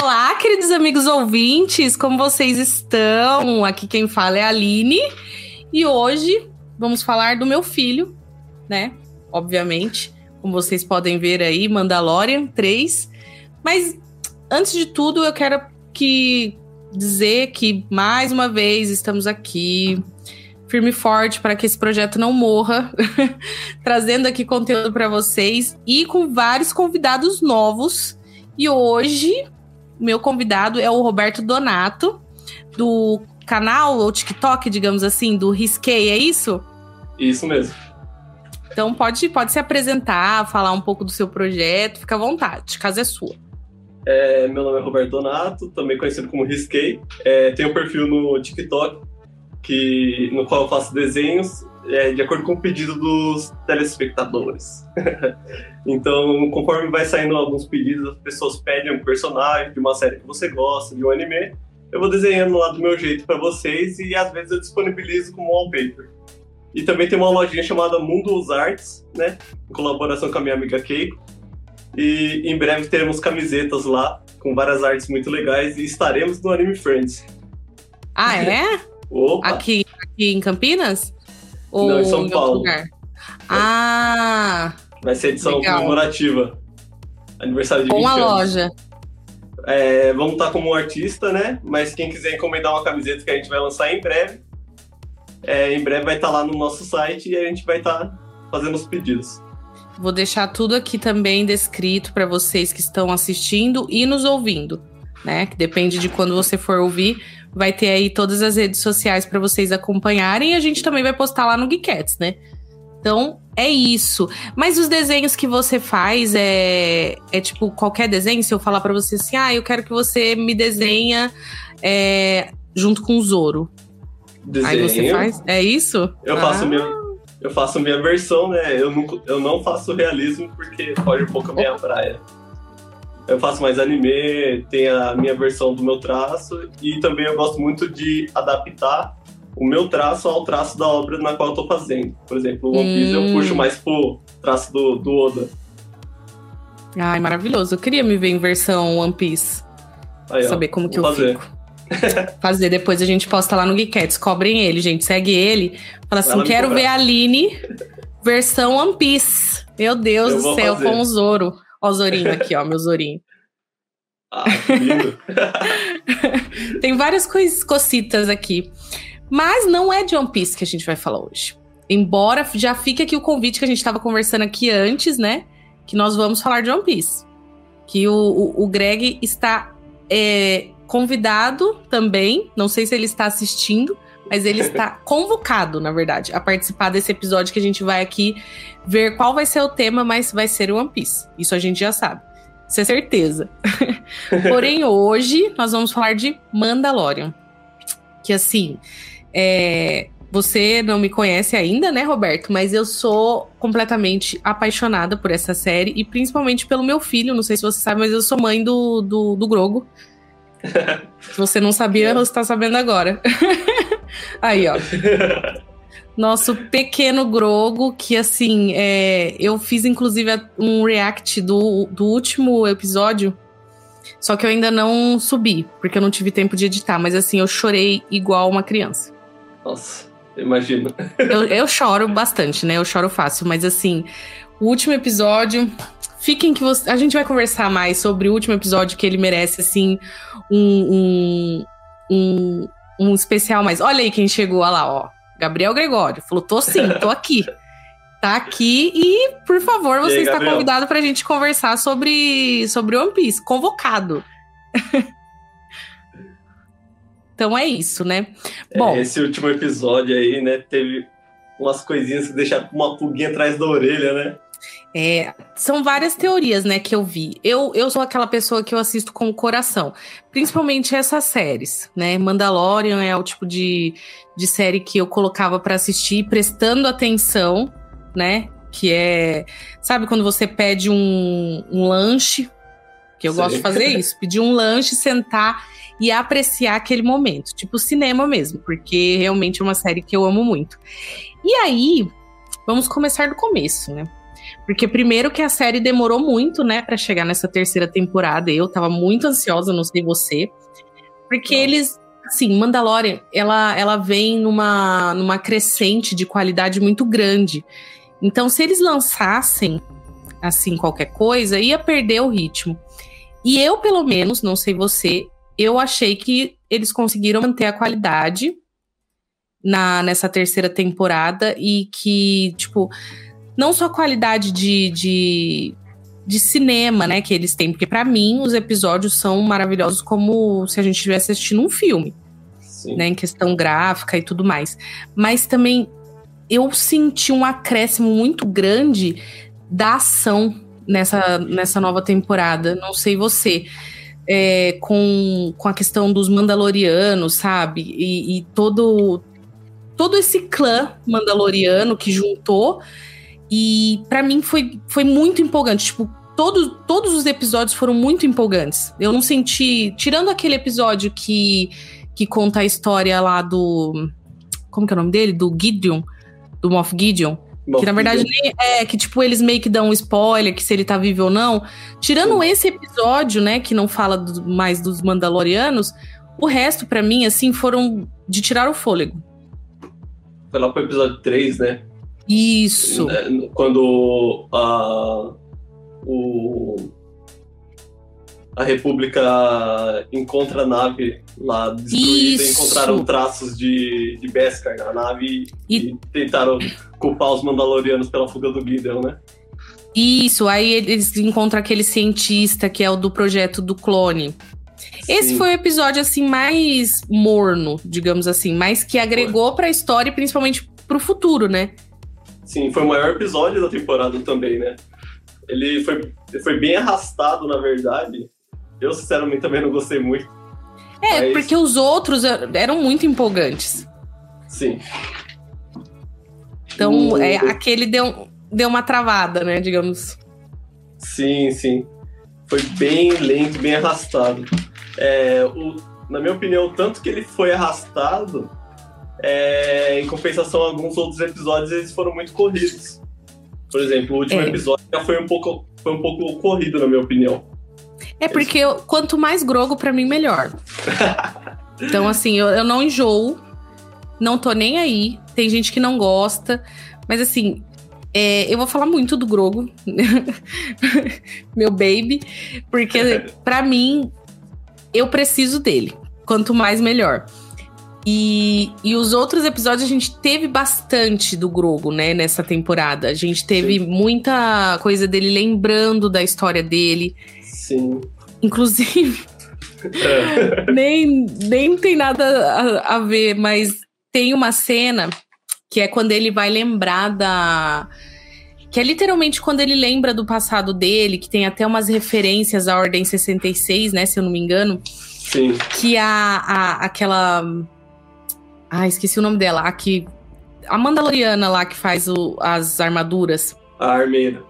Olá, queridos amigos ouvintes, como vocês estão? Aqui quem fala é a Aline e hoje vamos falar do meu filho, né? Obviamente, como vocês podem ver aí, Mandalorian 3. Mas antes de tudo, eu quero que dizer que mais uma vez estamos aqui firme e forte para que esse projeto não morra, trazendo aqui conteúdo para vocês e com vários convidados novos. E hoje meu convidado é o Roberto Donato, do canal ou TikTok, digamos assim, do Risquei, é isso? Isso mesmo. Então pode, pode se apresentar, falar um pouco do seu projeto, fica à vontade, casa é sua. É, meu nome é Roberto Donato, também conhecido como Risquei. É, tenho um perfil no TikTok, que, no qual eu faço desenhos é, de acordo com o pedido dos telespectadores. então, conforme vai saindo alguns pedidos, as pessoas pedem um personagem de uma série que você gosta, de um anime, eu vou desenhando lá do meu jeito para vocês e às vezes eu disponibilizo como wallpaper. E também tem uma lojinha chamada Mundo Arts, né, em colaboração com a minha amiga Keiko. E em breve teremos camisetas lá com várias artes muito legais e estaremos no Anime Friends. Ah, é? Opa. Aqui, aqui em Campinas? Ou Não, em São Paulo. Ah! Vai ser edição legal. comemorativa. Aniversário de Com 20 a anos. loja. É, vamos estar como artista, né? Mas quem quiser encomendar uma camiseta que a gente vai lançar em breve, é, em breve vai estar lá no nosso site e a gente vai estar fazendo os pedidos. Vou deixar tudo aqui também descrito para vocês que estão assistindo e nos ouvindo, né? Que depende de quando você for ouvir, vai ter aí todas as redes sociais para vocês acompanharem e a gente também vai postar lá no Geekettes, né? Então, é isso. Mas os desenhos que você faz é, é tipo qualquer desenho? Se eu falar para você assim, ah, eu quero que você me desenha é, junto com o Zoro. Desenho. Aí você faz? É isso? Eu ah. faço minha, eu faço minha versão, né? Eu não, eu não faço realismo porque foge um pouco a minha praia. Eu faço mais anime, tem a minha versão do meu traço e também eu gosto muito de adaptar o meu traço ao traço da obra na qual eu tô fazendo. Por exemplo, o One Piece hum. eu puxo mais pro traço do, do Oda. Ai, maravilhoso. Eu queria me ver em versão One Piece. Aí, ó, saber como que eu fazer. fico. fazer, depois a gente posta lá no Geekettes. Cobrem ele, gente. Segue ele. Fala assim: quero ver a Aline versão One Piece. Meu Deus Eu do céu, fazer. com o Zoro. Ó, Zorinho aqui, ó, meu Zorinho. Ah. Tem várias coisas, cocitas aqui. Mas não é de One Piece que a gente vai falar hoje. Embora já fique aqui o convite que a gente estava conversando aqui antes, né? Que nós vamos falar de One Piece. Que o, o, o Greg está é, convidado também. Não sei se ele está assistindo, mas ele está convocado, na verdade, a participar desse episódio que a gente vai aqui ver qual vai ser o tema, mas vai ser o One Piece. Isso a gente já sabe. Isso é certeza. Porém, hoje nós vamos falar de Mandalorian. Que assim, é, você não me conhece ainda, né, Roberto? Mas eu sou completamente apaixonada por essa série e principalmente pelo meu filho. Não sei se você sabe, mas eu sou mãe do, do, do Grogo. se você não sabia, você tá sabendo agora. Aí, ó. Nosso pequeno Grogo, que assim, é, eu fiz inclusive um react do, do último episódio. Só que eu ainda não subi, porque eu não tive tempo de editar. Mas assim, eu chorei igual uma criança. Nossa, imagino. Eu, eu choro bastante, né? Eu choro fácil. Mas assim, o último episódio. Fiquem que você. A gente vai conversar mais sobre o último episódio que ele merece, assim, um, um, um, um especial mais. Olha aí quem chegou, olha lá, ó. Gabriel Gregório. Falou: tô sim, tô aqui. Tá aqui e, por favor, você aí, está Gabriel? convidado pra gente conversar sobre, sobre One Piece. Convocado. então é isso, né? Bom, É, Esse último episódio aí, né, teve umas coisinhas que deixaram uma pulguinha atrás da orelha, né? É, são várias teorias, né, que eu vi. Eu, eu sou aquela pessoa que eu assisto com o coração. Principalmente essas séries, né? Mandalorian é o tipo de, de série que eu colocava pra assistir prestando atenção, né? Que é... Sabe quando você pede um, um lanche? Que eu gosto de fazer isso. Pedir um lanche, sentar e apreciar aquele momento. Tipo cinema mesmo. Porque realmente é uma série que eu amo muito. E aí, vamos começar do começo, né? Porque primeiro que a série demorou muito, né, para chegar nessa terceira temporada. Eu tava muito ansiosa, não sei você. Porque Nossa. eles, assim, Mandalorian, ela, ela vem numa, numa crescente de qualidade muito grande. Então, se eles lançassem, assim, qualquer coisa, ia perder o ritmo. E eu, pelo menos, não sei você, eu achei que eles conseguiram manter a qualidade na, nessa terceira temporada e que, tipo, não só a qualidade de, de, de cinema, né, que eles têm, porque para mim os episódios são maravilhosos como se a gente estivesse assistindo um filme, Sim. né, em questão gráfica e tudo mais. Mas também eu senti um acréscimo muito grande da ação nessa, nessa nova temporada. Não sei você. É, com, com a questão dos Mandalorianos, sabe? E, e todo, todo esse clã Mandaloriano que juntou. E para mim foi, foi muito empolgante. Tipo, todo, todos os episódios foram muito empolgantes. Eu não senti. Tirando aquele episódio que, que conta a história lá do. Como que é o nome dele? Do Gideon. Do Moff Gideon. Moff que na verdade é que, tipo, eles meio que dão um spoiler que se ele tá vivo ou não. Tirando Sim. esse episódio, né, que não fala do, mais dos Mandalorianos, o resto, para mim, assim, foram de tirar o fôlego. Foi lá pro episódio 3, né? Isso. Né, quando a, o, a República encontra a nave lá destruída, Isso. encontraram traços de, de Beskar na nave e, e tentaram culpar os Mandalorianos pela fuga do Gideon, né? Isso, aí eles encontram aquele cientista que é o do projeto do clone. Esse foi o episódio assim mais morno, digamos assim, mas que agregou para a história, principalmente para o futuro, né? Sim, foi o maior episódio da temporada também, né? Ele foi, foi bem arrastado, na verdade. Eu, sinceramente, também não gostei muito. É, mas... porque os outros eram muito empolgantes. Sim. Então, o... é, aquele deu, deu uma travada, né, digamos. Sim, sim. Foi bem lento, bem arrastado. É, o, na minha opinião, tanto que ele foi arrastado, é, em compensação, alguns outros episódios eles foram muito corridos. Por exemplo, o último é. episódio já foi um pouco, foi um pouco corrido, na minha opinião. É porque eu, quanto mais grogo, para mim, melhor. então, assim, eu, eu não enjoo, não tô nem aí. Tem gente que não gosta, mas assim, é, eu vou falar muito do Grogo, meu baby, porque para mim eu preciso dele. Quanto mais, melhor. E, e os outros episódios a gente teve bastante do Grogo, né, nessa temporada. A gente teve Sim. muita coisa dele lembrando da história dele. Sim. Inclusive, é. nem, nem tem nada a, a ver, mas tem uma cena que é quando ele vai lembrar da. Que é literalmente quando ele lembra do passado dele, que tem até umas referências à Ordem 66, né? Se eu não me engano. Sim. Que a, a aquela. Ah, esqueci o nome dela. A que. A Mandaloriana lá que faz o, as armaduras. A armeira.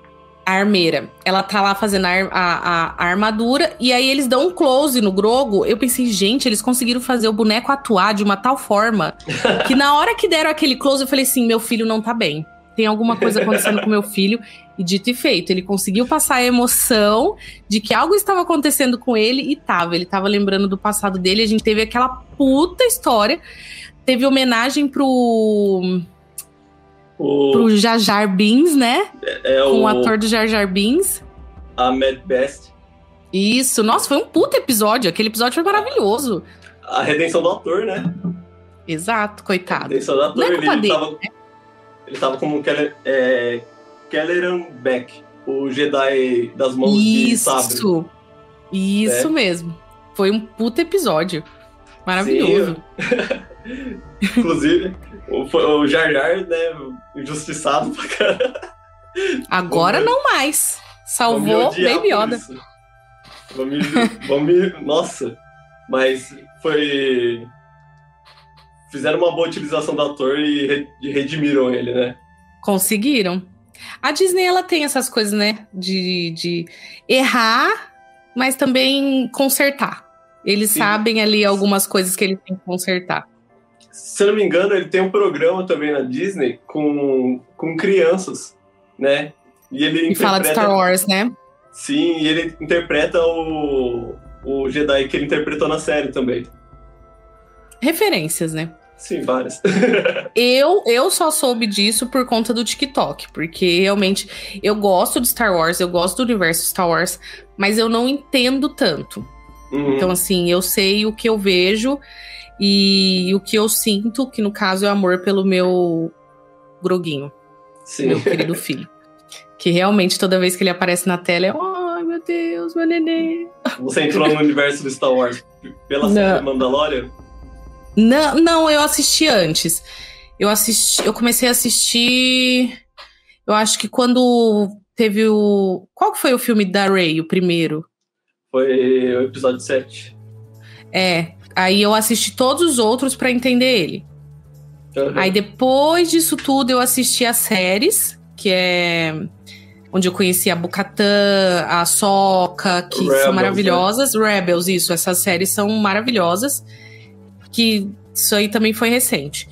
A armeira. Ela tá lá fazendo a, a, a, armadura. E aí eles dão um close no Grogo. Eu pensei, gente, eles conseguiram fazer o boneco atuar de uma tal forma. que na hora que deram aquele close, eu falei assim: meu filho não tá bem tem alguma coisa acontecendo com meu filho. E dito e feito, ele conseguiu passar a emoção de que algo estava acontecendo com ele e tava. Ele tava lembrando do passado dele. A gente teve aquela puta história. Teve homenagem pro. O... Pro Jar Jar Binks, né? É, é com o... o ator do Jar Jar Binks. A Mad Best. Isso, nossa, foi um puta episódio. Aquele episódio foi maravilhoso. A redenção do ator, né? Exato, coitado. A redenção do ator, Não é ele, dele, tava... né? Ele tava como Keller, é, Kelleran Beck, o Jedi das mãos Isso. de. Isso, isso é. mesmo. Foi um puta episódio. Maravilhoso. Inclusive, o, o Jar Jar, né, injustiçado pra caralho. Agora vamos, não mais. Salvou Baby Yoda. Vamos, vamos, nossa, mas foi fizeram uma boa utilização do ator e redimiram ele, né? Conseguiram. A Disney, ela tem essas coisas, né? De, de errar, mas também consertar. Eles Sim. sabem ali algumas coisas que eles têm que consertar. Se eu não me engano, ele tem um programa também na Disney com, com crianças, né? E ele E fala de Star Wars, né? Sim, e ele interpreta o, o Jedi que ele interpretou na série também. Referências, né? Sim, várias. Eu, eu só soube disso por conta do TikTok, porque realmente eu gosto de Star Wars, eu gosto do universo Star Wars, mas eu não entendo tanto. Uhum. Então, assim, eu sei o que eu vejo e o que eu sinto, que no caso é amor pelo meu groguinho, Sim. meu querido filho. Que realmente toda vez que ele aparece na tela é, ai meu Deus, meu nenê. Você entrou no universo do Star Wars pela Não. série Mandalorian? Não, não, eu assisti antes. Eu assisti, eu comecei a assistir. Eu acho que quando teve o. Qual que foi o filme da Ray, o primeiro? Foi o episódio 7. É. Aí eu assisti todos os outros pra entender ele. Uhum. Aí depois disso tudo eu assisti as séries, que é onde eu conheci a Bukatã, a Soca, que Rebels, são maravilhosas. Rebels, isso, essas séries são maravilhosas. Que isso aí também foi recente.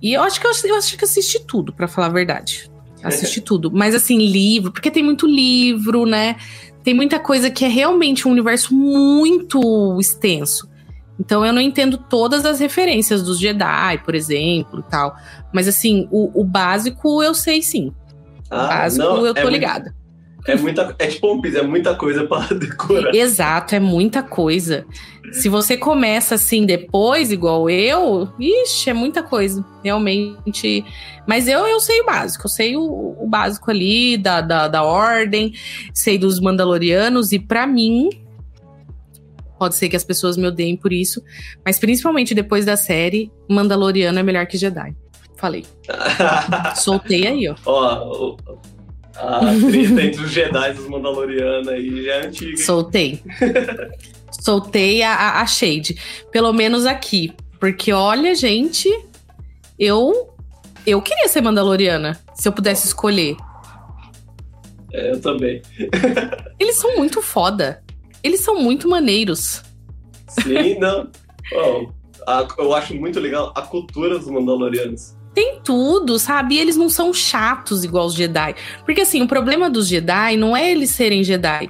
E eu acho que eu, eu acho que assisti tudo, pra falar a verdade. Assisti tudo. Mas assim, livro, porque tem muito livro, né? Tem muita coisa que é realmente um universo muito extenso. Então eu não entendo todas as referências dos Jedi, por exemplo, e tal. Mas assim, o, o básico eu sei sim. O Ah, básico não, eu tô é muito- ligada. É, muita, é tipo One Piece, é muita coisa pra decorar. Exato, é muita coisa. Se você começa assim depois, igual eu, ixi, é muita coisa. Realmente. Mas eu, eu sei o básico. Eu sei o, o básico ali da, da, da ordem, sei dos Mandalorianos, e pra mim. Pode ser que as pessoas me odeiem por isso, mas principalmente depois da série, Mandaloriano é melhor que Jedi. Falei. Soltei aí, ó. Ó, a treta entre os Jedi e os Mandalorianos aí já é antiga. hein? Soltei. Soltei a, a, a Shade. Pelo menos aqui. Porque, olha, gente, eu. Eu queria ser Mandaloriana, se eu pudesse escolher. É, eu também. Eles são muito foda. Eles são muito maneiros. Sim, não. Ó, a- eu acho muito legal a cultura dos Mandalorianos. Tem tudo, sabe? E eles não são chatos igual os Jedi. Porque, assim, o problema dos Jedi não é eles serem Jedi.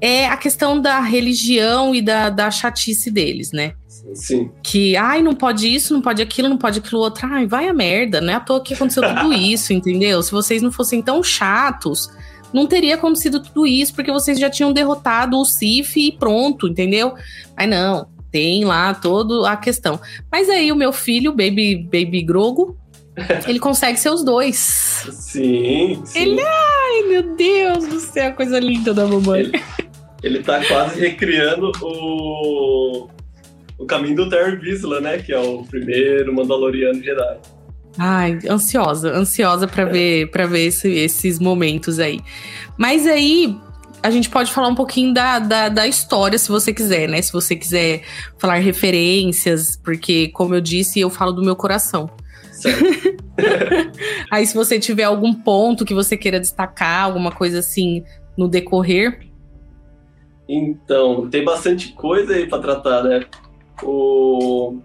É a questão da religião e da, da chatice deles, né? Sim. que, ai, não pode isso, não pode aquilo, não pode aquilo outro. Ai, vai a merda, não é à toa que aconteceu tudo isso, entendeu? Se vocês não fossem tão chatos, não teria acontecido tudo isso, porque vocês já tinham derrotado o Sif e pronto, entendeu? Mas não, tem lá toda a questão. Mas aí o meu filho, Baby, Baby Grogo, ele consegue ser os dois. Sim, sim. Ele- Ai, meu Deus do céu, coisa linda da mamãe. Ele tá quase recriando o, o caminho do Terry Vizsla, né? Que é o primeiro Mandaloriano Jedi. Ai, ansiosa, ansiosa pra ver para ver esse- esses momentos aí. Mas aí a gente pode falar um pouquinho da, da, da história, se você quiser, né? Se você quiser falar referências, porque, como eu disse, eu falo do meu coração. Certo. Aí, se você tiver algum ponto que você queira destacar, alguma coisa assim no decorrer. Então, tem bastante coisa aí pra tratar, né? O...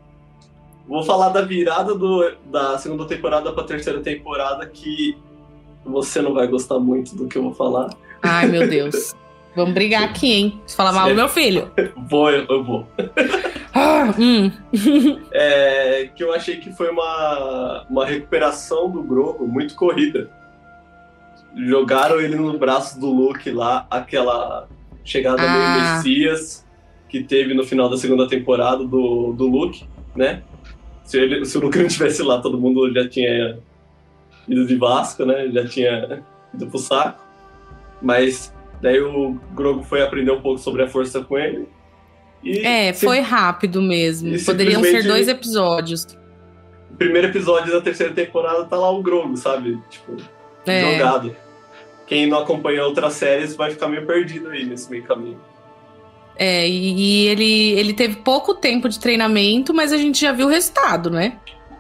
Vou falar da virada do, da segunda temporada pra terceira temporada, que você não vai gostar muito do que eu vou falar. Ai, meu Deus. Vamos brigar aqui, hein? Se falar mal do meu filho. Vou, eu, vou. Ah, hum. É, que eu achei que foi uma, uma recuperação do Grogu muito corrida. Jogaram ele no braço do Luke lá, aquela chegada Ah. no Messias que teve no final da segunda temporada do, do Luke, né? Se, ele, se o Luke não tivesse lá, todo mundo já tinha ido de Vasco, né? Já tinha ido pro saco. Mas daí o Grogu foi aprender um pouco sobre a força com ele. E É, se- foi rápido mesmo. Poderiam ser dois episódios. o primeiro episódio da terceira temporada tá lá o Grogu, sabe? Tipo, É. jogado. Quem não acompanha outras séries vai ficar meio perdido aí nesse meio caminho. É, e, e ele, ele teve pouco tempo de treinamento, mas a gente já viu o resultado, né?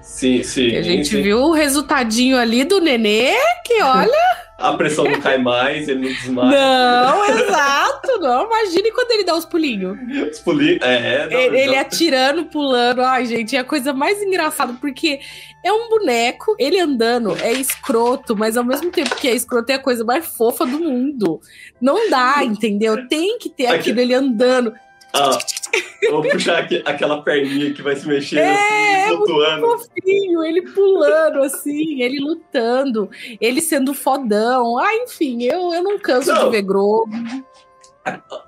Sim, sim. E a gente sim. viu o resultadinho ali do Nenê, que olha. A pressão não cai mais, ele não desmaia. Não, exato, não. Imagine quando ele dá os pulinhos. Os pulinhos. É, não, Ele, ele atirando, pulando. Ai, gente, é a coisa mais engraçada, porque é um boneco, ele andando é escroto, mas ao mesmo tempo que é escroto, é a coisa mais fofa do mundo. Não dá, entendeu? Tem que ter Aqui- aquilo ele andando. Ah, vou puxar aqui, aquela perninha que vai se mexendo É, assim, flutuando. Fofinho, ele pulando assim, ele lutando, ele sendo fodão. Ah, enfim, eu, eu não canso Não. de ver Grogu.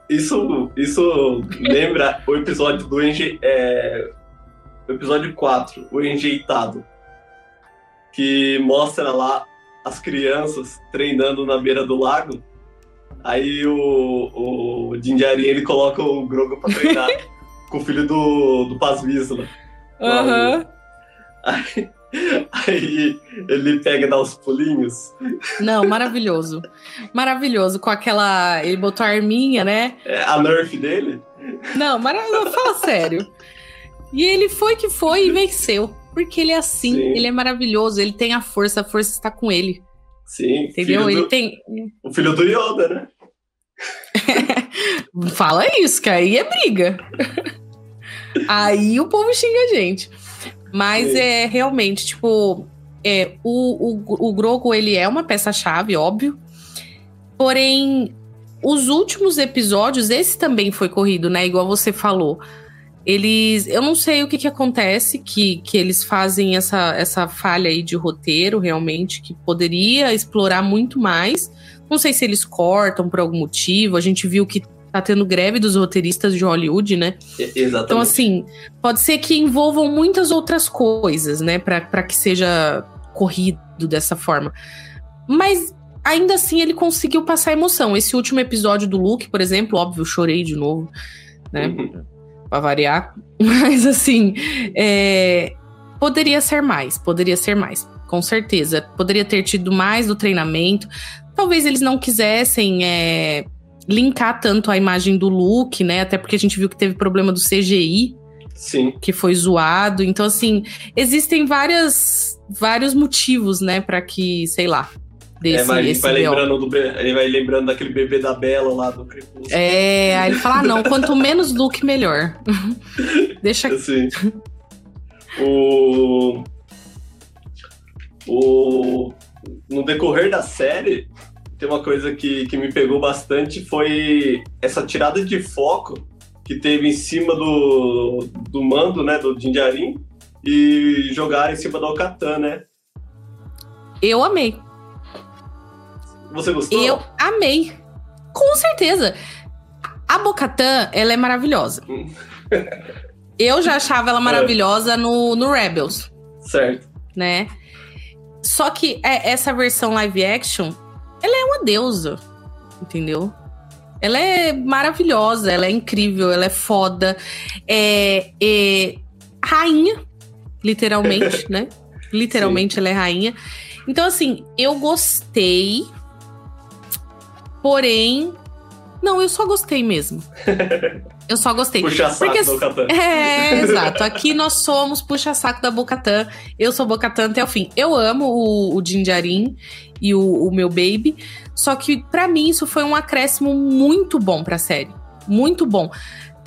Isso, isso lembra o episódio do Enje... é, episódio 4, o Enjeitado. Que mostra lá as crianças treinando na beira do lago. Aí o, o ele coloca o Grogu pra treinar com o filho do, do Paz. Aham. Aí, aí ele pega e dá os pulinhos. Não, maravilhoso. Maravilhoso. Com aquela. Ele botou a arminha, né? É, a nerf dele. Não, maravilhoso. Fala sério. E ele foi que foi e venceu. Porque ele é assim, Sim. ele é maravilhoso, ele tem a força, a força está com ele. Sim, Entendeu? filho Ele do- tem. o filho do Yoda, né? Fala isso, que aí é briga. aí o povo xinga a gente. Mas é realmente, tipo, é, o, o, o Grogu, ele é uma peça-chave, óbvio. Porém, os últimos episódios, esse também foi corrido, né? Igual você falou. Eles. Eu não sei o que, que acontece, que, que eles fazem essa, essa falha aí de roteiro, realmente, que poderia explorar muito mais. Não sei se eles cortam por algum motivo. A gente viu que tá tendo greve dos roteiristas de Hollywood, né? Exatamente. Então, assim, pode ser que envolvam muitas outras coisas, né? Pra, pra que seja corrido dessa forma. Mas ainda assim ele conseguiu passar emoção. Esse último episódio do Luke, por exemplo, óbvio, chorei de novo, né? Uhum. Pra variar. Mas assim, é, poderia ser mais, poderia ser mais, com certeza. Poderia ter tido mais do treinamento. Talvez eles não quisessem é, linkar tanto a imagem do Luke, né? Até porque a gente viu que teve problema do CGI, Sim. que foi zoado. Então, assim, existem várias, vários motivos, né, Pra que, sei lá, desse É, mas ele vai, lembrando do, ele vai lembrando daquele bebê da Bela lá do Crepúsculo. É, aí ele fala: ah, não, quanto menos Luke, melhor. Deixa Assim. O. O. No decorrer da série, tem uma coisa que, que me pegou bastante foi essa tirada de foco que teve em cima do, do mando, né? Do Jinjarin, e jogar em cima do Alcatan, né? Eu amei. Você gostou? Eu amei. Com certeza. A Bocatã, ela é maravilhosa. Hum. Eu já achava ela maravilhosa no, no Rebels, Certo. né? Só que é- essa versão live action, ela é uma deusa, entendeu? Ela é maravilhosa, ela é incrível, ela é foda. É, é rainha, literalmente, né? Literalmente ela é rainha. Então, assim, eu gostei. Porém. Não, eu só gostei mesmo. Eu só gostei. Puxa saco Porque- do Alcatan. É, exato. Aqui nós somos puxa-saco da Bocatã. Eu sou Bocatã até o fim. Eu amo o, o Jinjarin e o, o meu baby. Só que, pra mim, isso foi um acréscimo muito bom pra série. Muito bom.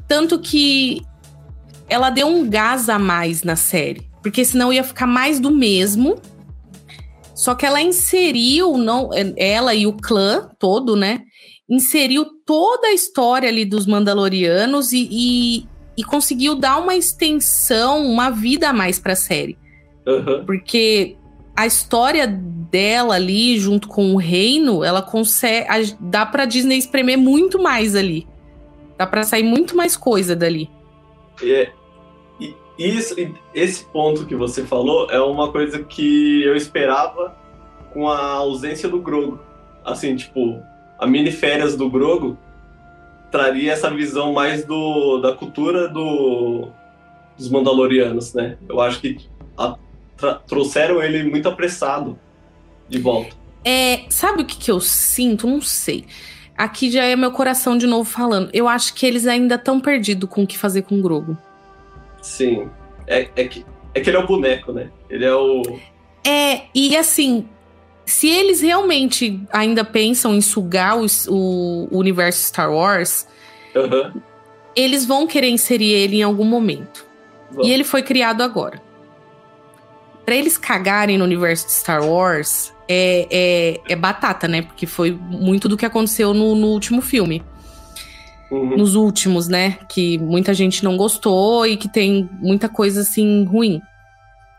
Tanto que ela deu um gás a mais na série. Porque senão ia ficar mais do mesmo. Só que ela inseriu, não, ela e o clã todo, né? Inseriu toda a história ali dos Mandalorianos e, e, e conseguiu dar uma extensão, uma vida a mais pra série. Aham. Porque a história dela ali, junto com o reino, ela consegue. a- Dá pra Disney espremer muito mais ali. Dá pra sair muito mais coisa dali. É, e isso, esse ponto que você falou é uma coisa que eu esperava com a ausência do Grogo. Assim, tipo, a mini férias do Grogo traria essa visão mais do, da cultura do, dos Mandalorianos, né? Eu acho que a- tra- trouxeram ele muito apressado de volta. É, sabe o que, que eu sinto? Não sei. Aqui já é meu coração de novo falando. Eu acho que eles ainda estão perdidos com o que fazer com o Grogo. Sim. É, é que É que ele é o boneco, né? Ele é o. É, e assim, se eles realmente ainda pensam em sugar o, o, universo Star Wars, Aham. eles vão querer inserir ele em algum momento. E ele foi criado agora. Pra eles cagarem no universo de Star Wars, é, é, é batata, né? Porque foi muito do que aconteceu no, no último filme. Uhum. Nos últimos, né? Que muita gente não gostou e que tem muita coisa assim ruim.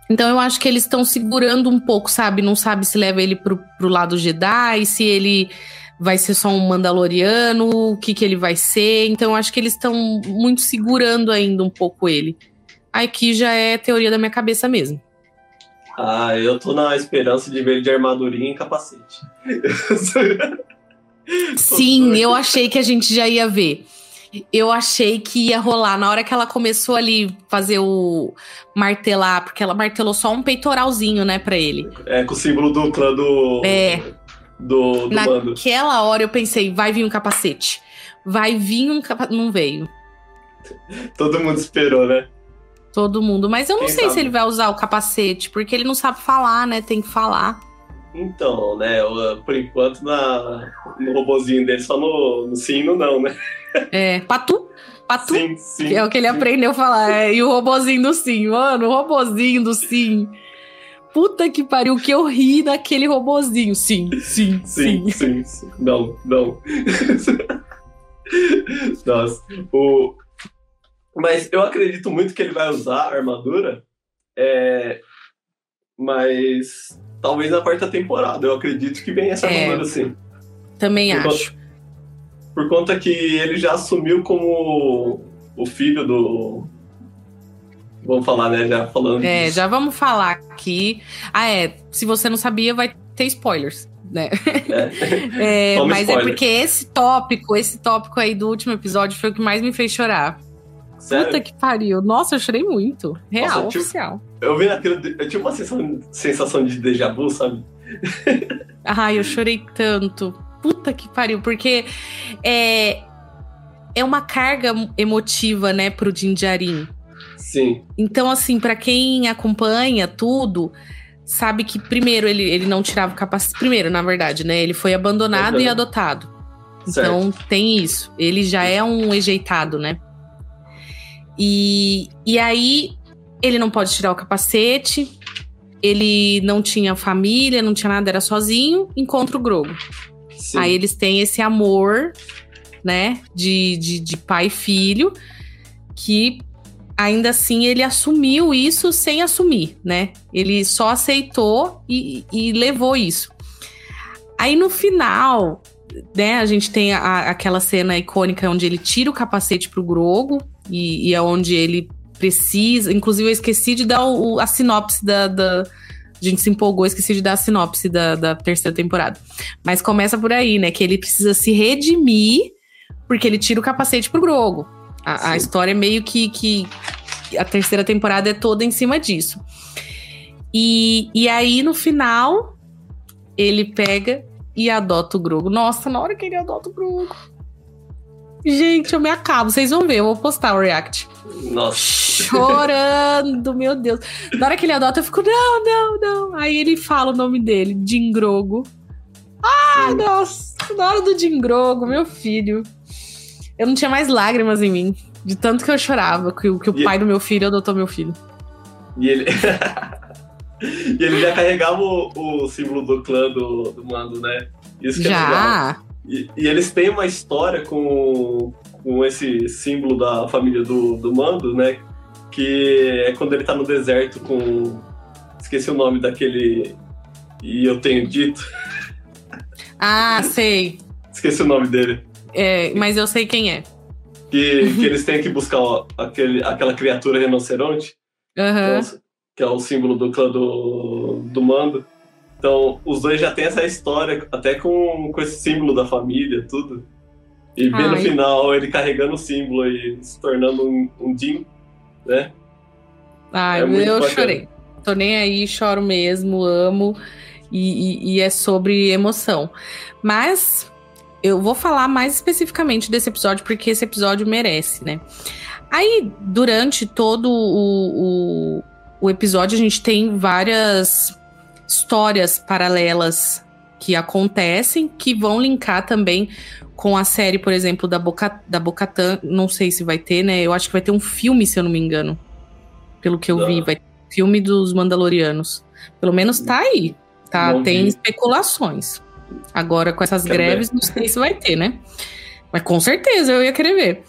Então eu acho que eles estão segurando um pouco, sabe? Não sabe se leva ele pro, pro lado Jedi, se ele vai ser só um Mandaloriano, o que, que ele vai ser. Então eu acho que eles estão muito segurando ainda um pouco ele. Aqui já é teoria da minha cabeça mesmo. Ah, eu tô na esperança de ver ele de armadurinha e capacete. Sim, eu achei que a gente já ia ver. Eu achei que ia rolar. Na hora que ela começou ali fazer o martelar, porque ela martelou só um peitoralzinho, né, pra ele. É, com o símbolo do clã do. É. Do, do. Naquela hora eu pensei, vai vir um capacete. Vai vir um capacete. Não veio. Todo mundo esperou, né? Todo mundo. Mas eu não Quem sei sabe? se ele vai usar o capacete, porque ele não sabe falar, né? Tem que falar. Então, né? eu, Por enquanto, na, no robozinho dele, só no, no sim e no não, né? É. Patu? Patu? Sim, sim. Que é o que ele sim. aprendeu a falar. É, e o robozinho do sim, mano, o robozinho do sim. Puta que pariu, que eu ri daquele robozinho. Sim, sim, sim. Sim, sim, sim. Não, não. Nossa. O... Mas eu acredito muito que ele vai usar a armadura. É... Mas talvez na quarta temporada. Eu acredito que vem essa É. armadura sim. Também Por acho. Por conta que ele já assumiu como o filho do. Vamos falar, né? Já falando. É, disso. já vamos falar aqui. Ah, é. Se você não sabia, vai ter spoilers, né? É. É, mas é spoiler. porque esse tópico, esse tópico aí do último episódio foi o que mais me fez chorar. Sério? Puta que pariu. Nossa, eu chorei muito. Real, Nossa, tipo- oficial. Eu vi naquilo. Eu tive uma sensação, sensação de déjà vu, sabe? Ai, eu chorei tanto. Puta que pariu, porque é, é uma carga emotiva, né, pro Jinjarin. Sim. Então, assim, pra quem acompanha tudo, sabe que primeiro ele, ele não tirava o capacete. Primeiro, na verdade, né? Ele foi abandonado Uhum. e adotado. Certo. Então tem isso. Ele já é um ejeitado, né? E, e aí ele não pode tirar o capacete. Ele não tinha família, não tinha nada, era sozinho. Encontra o Grogo. Sim. Aí eles têm esse amor, né, de, de, de pai e filho, que ainda assim ele assumiu isso sem assumir, né? Ele só aceitou e, e levou isso. Aí no final, né, a gente tem a- aquela cena icônica onde ele tira o capacete pro Grogo e, e é onde ele precisa. Inclusive, eu esqueci de dar o- a sinopse da. da- a gente se empolgou, esqueci de dar a sinopse da, da terceira temporada. Mas começa por aí, né? Que ele precisa se redimir porque ele tira o capacete pro Grogo. A, a história é meio que, que. A terceira temporada é toda em cima disso. E, e aí, no final, ele pega e adota o Grogo. Nossa, na hora que ele adota o Grogo. Gente, eu me acabo. Vocês vão ver, eu vou postar o react. Nossa. Chorando, meu Deus. Na hora que ele adota, eu fico, não, não, não. Aí ele fala o nome dele, Dingrogo. Ai, nossa. Na hora do Dingrogo, meu filho. Eu não tinha mais lágrimas em mim. De tanto que eu chorava, que, o- que o E- pai do meu filho adotou meu filho. E ele. e ele já carregava o, o símbolo do clã do, do mando, né? Isso que é legal. E, e eles têm uma história com, com esse símbolo da família do, do mando, né? Que é quando ele tá no deserto com. Esqueci o nome daquele. E eu tenho dito. Ah, sei. Esqueci o nome dele. É, mas eu sei quem é. Que, que eles têm que buscar ó, aquele, aquela criatura rinoceronte. que é o- que é o símbolo do clã do, do mando. Então, os dois já têm essa história, até com, com esse símbolo da família, tudo. E ver no Ai. final ele carregando o símbolo e se tornando um, um Jin, né? Ai, É eu bacana. chorei. Tô nem aí, choro mesmo, amo. E, e- e é sobre emoção. Mas eu vou falar mais especificamente desse episódio, porque esse episódio merece, né? Aí, durante todo o, o, o episódio a gente tem várias histórias paralelas que acontecem que vão linkar também com a série, por exemplo, da Boca, da Bocatan, não sei se vai ter, né? Eu acho que vai ter um filme, se eu não me engano. Pelo que eu não. vi, vai ter um filme dos Mandalorianos. Pelo menos tá aí. Tá, tem vi. especulações. Agora, com essas Quero greves, ver. não sei se vai ter, né? Mas com certeza eu ia querer ver.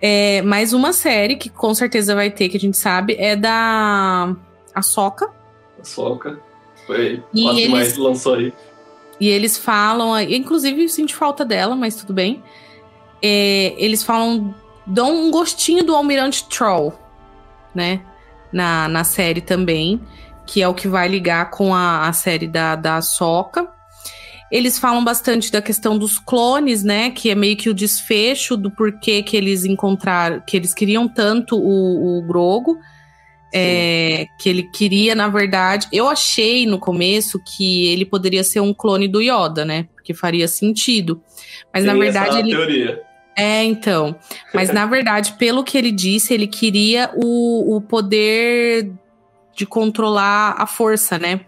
É, mais uma série que com certeza vai ter, que a gente sabe, é da a Soca. Foi e eles, mais lançou aí. E eles falam, inclusive eu sinto falta dela, mas tudo bem. É, eles falam, dão um gostinho do Almirante Troll, né? Na, na série também, que é o que vai ligar com a, a série da, da Soca. Eles falam bastante da questão dos clones, né? Que é meio que o desfecho do porquê que eles encontraram, que eles queriam tanto o, o Grogo. É, que ele queria, na verdade. Eu achei no começo que ele poderia ser um clone do Yoda, né? Porque faria sentido. Mas Tem na verdade. Essa ele... teoria. É, então. Mas na verdade, pelo que ele disse, ele queria o, o poder de controlar a força, né?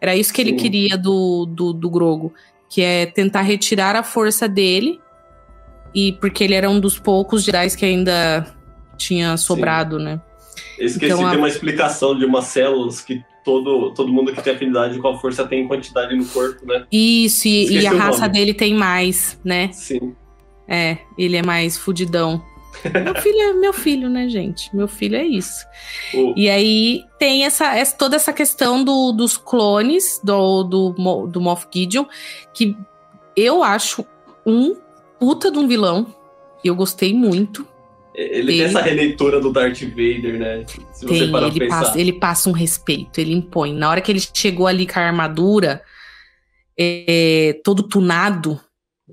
Era isso que Sim. ele queria do, do, do Grogo. Que é tentar retirar a força dele. E porque ele era um dos poucos Jedi que ainda tinha sobrado, Sim. né? Esqueci então, de uma explicação de umas células que todo, todo mundo que tem afinidade com a força tem quantidade no corpo, né? Isso, e, e a raça dele tem mais, né? Sim. É, ele é mais fudidão. meu filho é meu filho, né, gente? Meu filho é isso. Oh. E aí tem essa, essa, toda essa questão do, dos clones do, do, do Moff Gideon, que eu acho um puta de um vilão. Eu gostei muito. Ele tem, tem essa releitura do Darth Vader, né? Se você tem, parar ele, pensar. Passa, ele passa um respeito, ele impõe. Na hora que ele chegou ali com a armadura, é, todo tunado.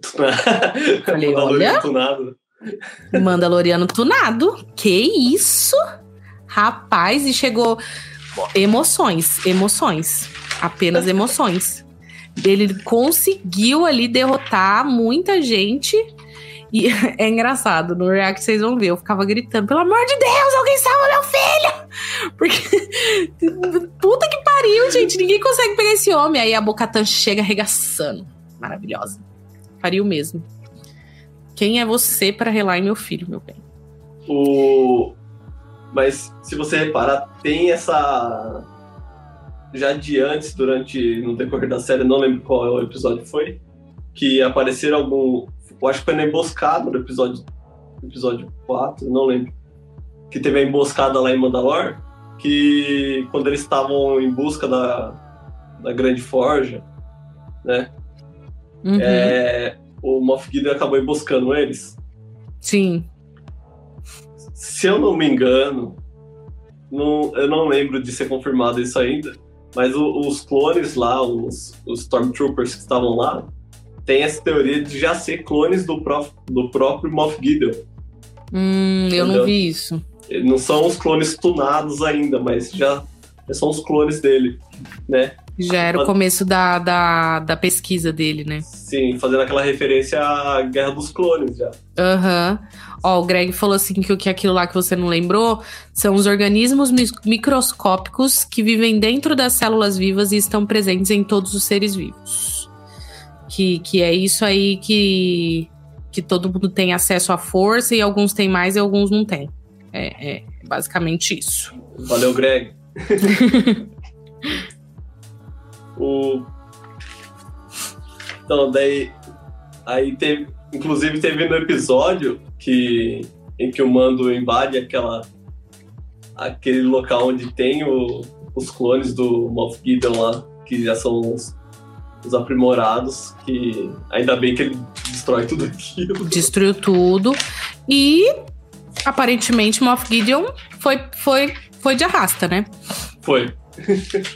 falei, olha. Tunado. Mandaloriano tunado. Que isso? Rapaz, e chegou. Emoções, emoções. Apenas emoções. Ele conseguiu ali derrotar muita gente e é engraçado, no React vocês vão ver, eu ficava gritando, pelo amor de Deus, alguém salva meu filho! Porque, puta que pariu, gente, ninguém consegue pegar esse homem. Aí a Bocatan chega arregaçando. Maravilhosa. Pariu mesmo. Quem é você para relar em meu filho, meu bem? O... Mas se você reparar, tem essa. Já de antes, durante. no decorrer da série, não lembro qual episódio foi, que apareceram algum, eu acho que foi na emboscada do episódio, episódio 4, não lembro. Que teve a emboscada lá em Mandalor, que quando eles estavam em busca da, da Grande Forja, né? Uhum. É, o Moff Gideon acabou emboscando eles. Sim. Se eu não me engano, não, eu não lembro de ser confirmado isso ainda, mas o, os clones lá, os, os Stormtroopers que estavam lá, tem essa teoria de já ser clones do, prof, do próprio Moff Gideon. Hum, eu não vi isso. Não são os clones tunados ainda, mas já são os clones dele, né? Já era mas, o começo da, da, da, pesquisa dele, né? Sim, fazendo aquela referência à Guerra dos Clones já. Aham. Uhum. Ó, o Greg falou assim que, que aquilo lá que você não lembrou são os organismos microscópicos que vivem dentro das células vivas e estão presentes em todos os seres vivos que, que é isso aí que, que todo mundo tem acesso à força e alguns têm mais e alguns não têm. É, é basicamente isso. Valeu, Greg. o... Então, daí. Aí teve. Inclusive teve no episódio que, em que o Mando invade aquela, aquele local onde tem o, os clones do Moff Gideon lá, que já são os os aprimorados, que ainda bem que ele destrói tudo aquilo. Destruiu tudo. E aparentemente Moff Gideon foi, foi, foi de arrasta, né? Foi.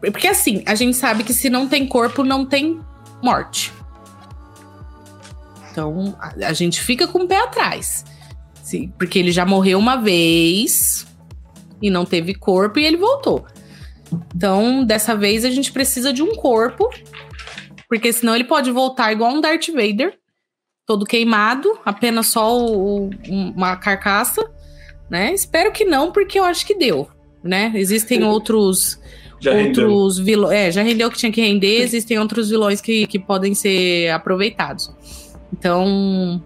Porque assim, a gente sabe que se não tem corpo, não tem morte. Então, a, a gente fica com o pé atrás. Sim, porque ele já morreu uma vez e não teve corpo e ele voltou. Então, dessa vez a gente precisa de um corpo, porque senão ele pode voltar igual um Darth Vader, todo queimado, apenas só o, uma carcaça, né? Espero que não, porque eu acho que deu, né? Existem outros. Já outros vilões. É, já rendeu o que tinha que render, existem outros vilões que, que podem ser aproveitados. Então,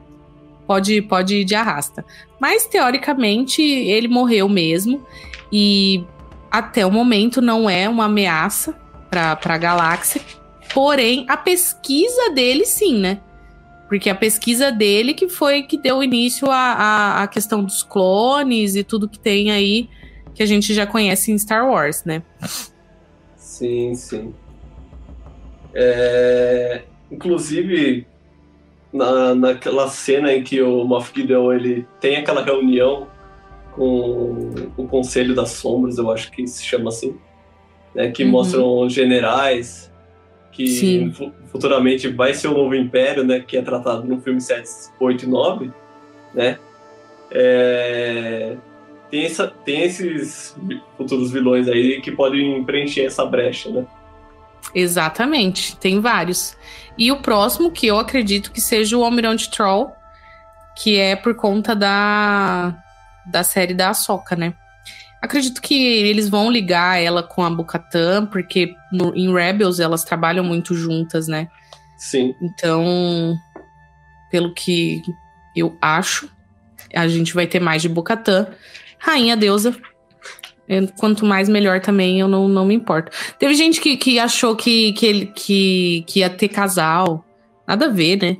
pode, pode ir de arrasta. Mas, teoricamente, ele morreu mesmo. E até o momento não é uma ameaça para a galáxia. Porém, a pesquisa dele, sim, né? Porque a pesquisa dele que foi que deu início à, à, questão dos clones e tudo que tem aí que a gente já conhece em Star Wars, né? Sim, sim. É... Inclusive, na, naquela cena em que o Moff Gideon ele tem aquela reunião com o Conselho das Sombras, eu acho que se chama assim, né, que uhum. mostram generais que futuramente vai ser o novo Império, né, que é tratado no filme 7, 8 e 9, né, é, tem, essa, tem esses futuros vilões aí que podem preencher essa brecha, né. Exatamente, tem vários. E o próximo, que eu acredito que seja o Almirante Troll, que é por conta da, da série da Ahsoka, né? Acredito que eles vão ligar ela com a Bocatan, porque no, em Rebels elas trabalham muito juntas, né? Sim. Então, pelo que eu acho, a gente vai ter mais de Bocatan. Rainha deusa. Quanto mais melhor também, eu não, não me importo. Teve gente que, que achou que, que, ele, que, que ia ter casal. Nada a ver, né?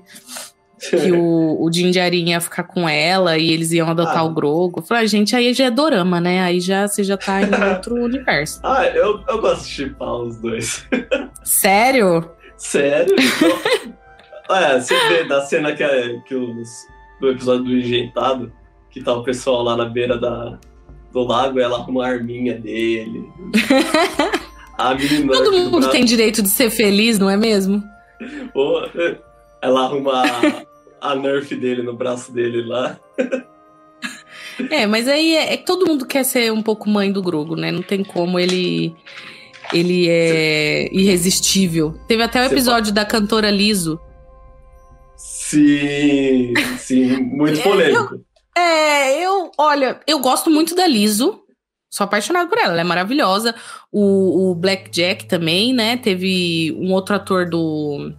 que o, o Din ia ficar com ela e eles iam adotar ah. o Grogo. Eu falei, ah, gente, aí já é dorama, né? Aí já, você já tá em outro universo. Ah, eu, eu gosto de chipar os dois. Sério? Sério? Então, é, você vê da cena que, é, que os, do episódio do Enjeitado, que tá o pessoal lá na beira da, do lago, ela com uma arminha dele. A menina. Todo mundo tem direito de ser feliz, não é mesmo? ela arruma a nerf dele no braço dele lá. É, mas aí é, é, que todo mundo quer ser um pouco mãe do Grogo, né? Não tem como ele. Ele é Cê... irresistível. Teve até o episódio da cantora Liso. Sim, sim, muito polêmico. É, eu, é, eu, olha, eu gosto muito da Liso. Sou apaixonado por ela, ela é maravilhosa. O, o Black Jack também, né? Teve um outro ator do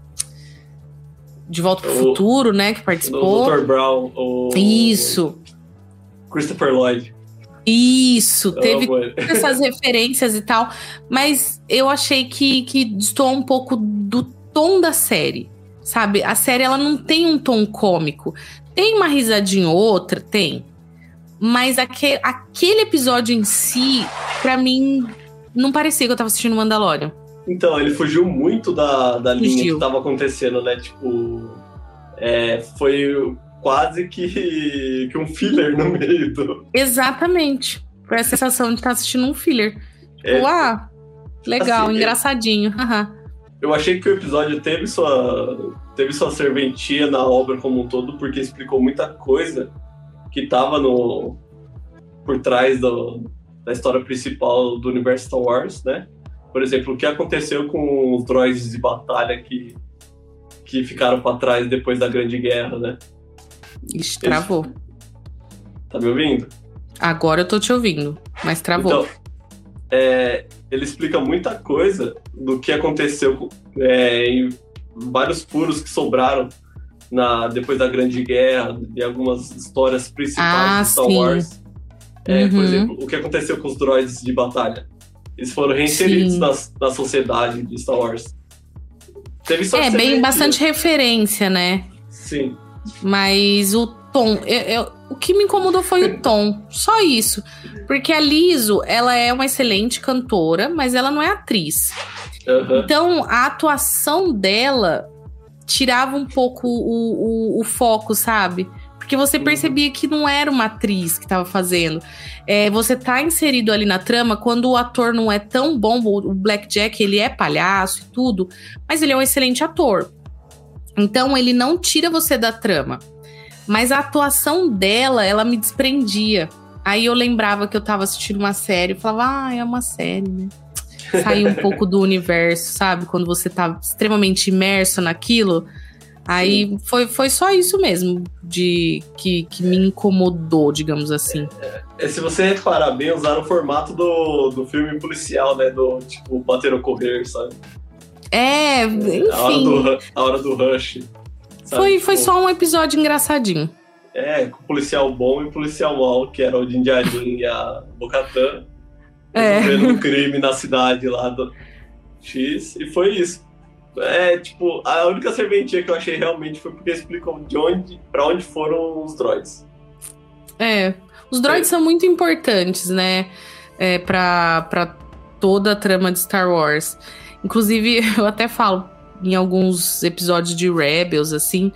de Volta pro o, Futuro, né? Que participou. O Dr. Brown. O, Isso. Christopher Lloyd. Isso, teve essas referências e tal. Mas eu achei que, que destoou um pouco do tom da série. Sabe? A série ela não tem um tom cômico. Tem uma risadinha ou outra, tem. Mas aquele, aquele episódio em si, para mim, não parecia que eu tava assistindo Mandalorian. Então, ele fugiu muito da, da linha que estava acontecendo, né? Tipo, é, foi quase que, que um filler no meio do. Exatamente. Foi a sensação de estar assistindo um filler. É, tipo, ah, legal, assim, engraçadinho. eu achei que o episódio teve sua, teve sua serventia na obra como um todo, porque explicou muita coisa que estava no por trás do, da história principal do universo Star Wars, né? Por exemplo, o que aconteceu com os droids de batalha que, que ficaram para trás depois da Grande Guerra, né? Ixi, travou. Eles... Tá me ouvindo? Agora eu tô te ouvindo, mas travou. Então, é, ele explica muita coisa do que aconteceu é, em vários furos que sobraram na, depois da Grande Guerra e algumas histórias principais ah, de Star sim. Wars. É, uhum. Por exemplo, o que aconteceu com os droids de batalha. Eles foram reinseridos na, na sociedade de Star Wars. Teve só é, bem bastante referência, né? Sim. Mas o tom, eu, eu, o que me incomodou foi o tom, só isso. Porque a Liso, ela é uma excelente cantora, mas ela não é atriz. Uhum. Então, a atuação dela tirava um pouco o, o, o foco, sabe? Porque você uhum. percebia que não era uma atriz que estava fazendo. É, você tá inserido ali na trama quando o ator não é tão bom. O Blackjack, ele é palhaço e tudo, mas ele é um excelente ator. Então, ele não tira você da trama. Mas a atuação dela, ela me desprendia. Aí eu lembrava que eu tava assistindo uma série e falava, ah, é uma série, né? Sair um pouco do universo, sabe? Quando você tá extremamente imerso naquilo. Aí foi, foi só isso mesmo de que, que me incomodou, digamos assim. É, se você reparar bem, usaram o formato do, do filme policial, né? Do tipo bater ou correr, sabe? É, enfim. A hora do, a hora do rush. sabe? Foi, foi Tipo, só um episódio engraçadinho. É, com policial bom e policial mal, que era o Dinjarin e a Bocatã. É. Resolvendo um crime na cidade lá do X, e foi isso. É, tipo, a única serventia que eu achei realmente foi porque explicam de onde, pra onde foram os droids. É. Os droids são muito importantes, né? É, pra, pra toda a trama de Star Wars. Inclusive, eu até falo em alguns episódios de Rebels, assim,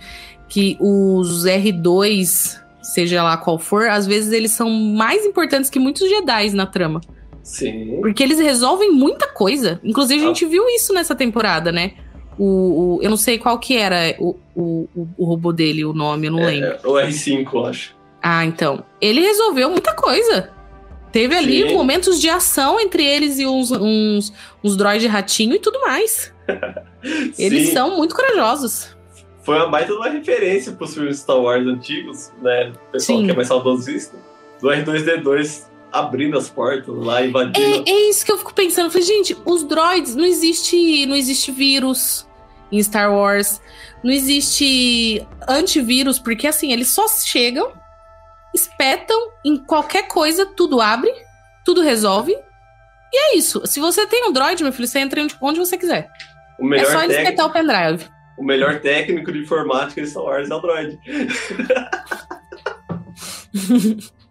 que os R2, seja lá qual for, às vezes eles são mais importantes que muitos Jedi na trama. Sim. Porque eles resolvem muita coisa. Inclusive, a gente viu isso nessa temporada, né? O, o- eu não sei qual que era o, o, o- robô dele, o nome, eu não lembro. É, o R5, eu acho. Ah, então. Ele resolveu muita coisa. Teve ali Sim. momentos de ação entre eles e uns, uns, uns droids ratinho e tudo mais. Eles são muito corajosos. Foi uma baita de uma referência pros filmes Star Wars antigos, né? O pessoal Sim. que é mais saudosista. Do R2D2 abrindo as portas lá, invadindo. É, é isso que eu fico pensando. Eu falei, gente, os droids, não existe, não existe vírus em Star Wars. Não existe antivírus, porque assim, eles só chegam, espetam em qualquer coisa, tudo abre, tudo resolve. E é isso. Se você tem um droid, meu filho, você entra onde- você quiser. O É melhor, só ele técnico, espetar o pendrive. o melhor técnico de informática de Star Wars é o droid.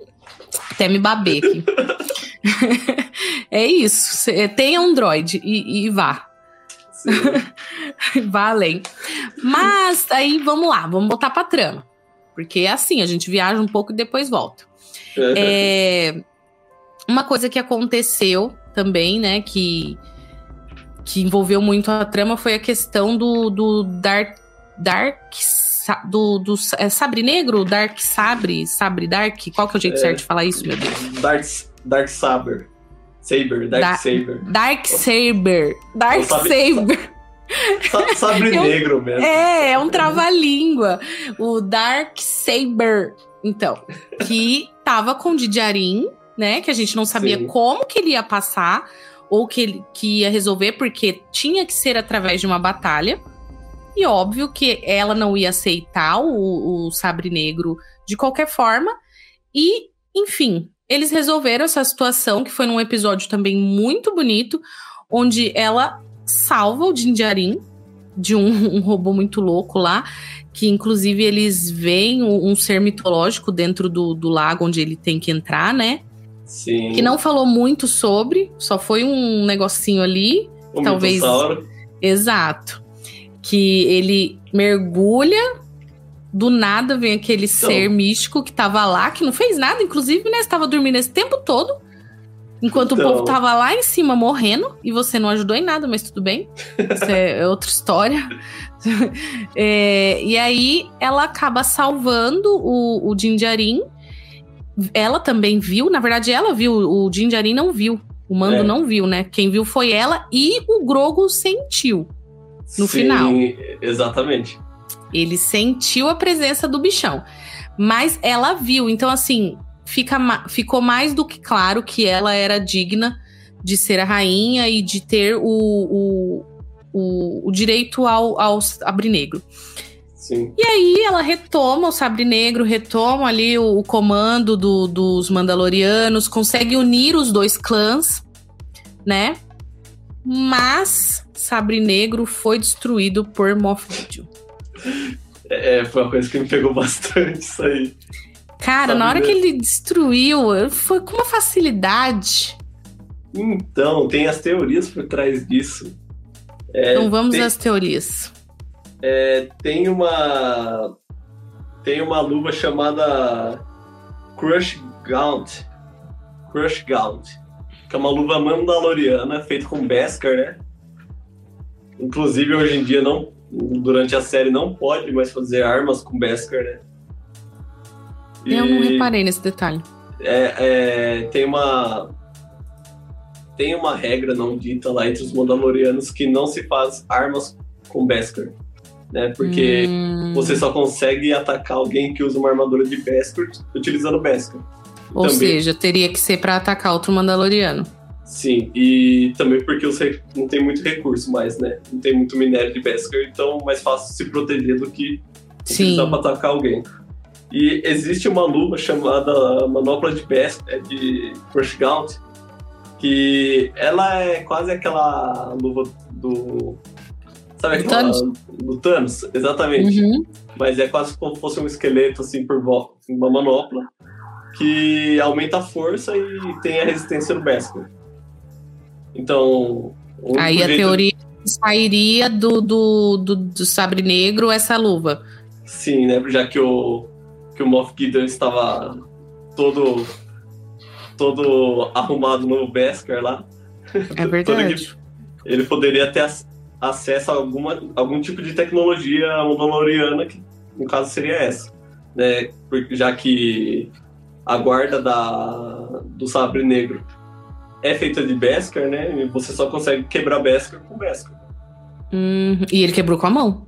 Até me babei aqui. é isso. Cê- Tenha um droid e, e vá. Além. Mas aí vamos lá, vamos voltar pra trama. Porque é assim, a gente viaja um pouco e depois volta. É, uma coisa que aconteceu também, né, que, que envolveu muito a trama foi a questão do, do Dark. Dark do, do é, Sabre Negro? Dark Sabre? Sabre Dark? Qual que é o jeito É. certo de falar isso, meu Deus? Dark, Dark Saber. Saber, Dark Da- Saber. Dark Saber. Dark Sabe- Saber. Sa- Sabre negro mesmo. É, é um trava-língua. O Dark Saber. Então, que tava com o Didiarim, né? Que a gente não sabia Sim. como que ele ia passar ou que ele que ia resolver, porque tinha que ser através de uma batalha. E óbvio que ela não ia aceitar o, o Sabre Negro de qualquer forma. E, enfim, eles resolveram essa situação, que foi num episódio também muito bonito, onde ela salva o Jinjarin de um, um robô muito louco lá, que inclusive eles veem um, um ser mitológico dentro do, do lago onde ele tem que entrar, né? Sim. Que não falou muito sobre, só foi um negocinho ali, o talvez- exato. Que ele mergulha, do nada vem aquele Então. ser místico que tava lá, que não fez nada, inclusive, né? Estava dormindo esse tempo todo. Enquanto Então. o povo tava lá em cima morrendo, e você não ajudou em nada, mas tudo bem. Isso é outra história. É, e aí ela acaba salvando o, o Jinjarin. Ela também viu, na verdade, ela viu, o Jinjarin não viu. O Mando É. não viu, né? Quem viu foi ela e o Grogo sentiu. No Sim, final. Exatamente. Ele sentiu a presença do bichão. Mas ela viu. Então, assim, fica, ficou mais do que claro que ela era digna de ser a rainha e de ter o, o, o, o direito ao, ao sabre negro. Sim. E aí ela retoma o sabre negro, retoma ali o, o comando do- dos Mandalorianos, consegue unir os dois clãs, né? Mas Sabre Negro foi destruído por Moff Gideon. É, foi uma coisa que me pegou bastante isso aí. Cara, Sabre na hora que ele destruiu, foi com uma facilidade. Então, tem as teorias por trás disso. É, então vamos tem, às teorias. é, tem uma. Tem uma luva chamada Crush Gaunt. Crush Gaunt. Que é uma luva mandaloriana feita com Beskar, né? Inclusive, hoje em dia, não, durante a série, não pode mais fazer armas com Beskar, né? Eu não E- reparei nesse detalhe. é, é, tem uma tem uma regra não dita lá entre os Mandalorianos que não se faz armas com Beskar. né? Porque hum. você só consegue atacar alguém que usa uma armadura de Beskar utilizando Beskar. Ou também, seja, teria que ser para atacar outro Mandaloriano. Sim, e também porque você não tem muito recurso mais, né? Não tem muito minério de Beskar, então é mais fácil se proteger do que utilizar para atacar alguém. E existe uma luva chamada Manopla de Beskar, é de Crush Gaunt, que ela é quase aquela luva do Sabe aquela, Thanos? do Thanos, exatamente. Uhum. Mas é quase como se fosse um esqueleto, assim, por volta, uma manopla, que aumenta a força e tem a resistência do Beskar. Então. Aí a teoria sairia do, do, do, do, sabre negro essa luva. Sim, né? Já que o, que o Moff Gideon estava todo todo arrumado no Beskar lá. É verdade. ele poderia ter acesso a alguma, algum tipo de tecnologia mandaloriana, que no caso seria essa. Né? Já que a guarda da, do sabre negro é feita de Beskar, né? E você só consegue quebrar Beskar com Beskar. Hum, e ele quebrou com a mão.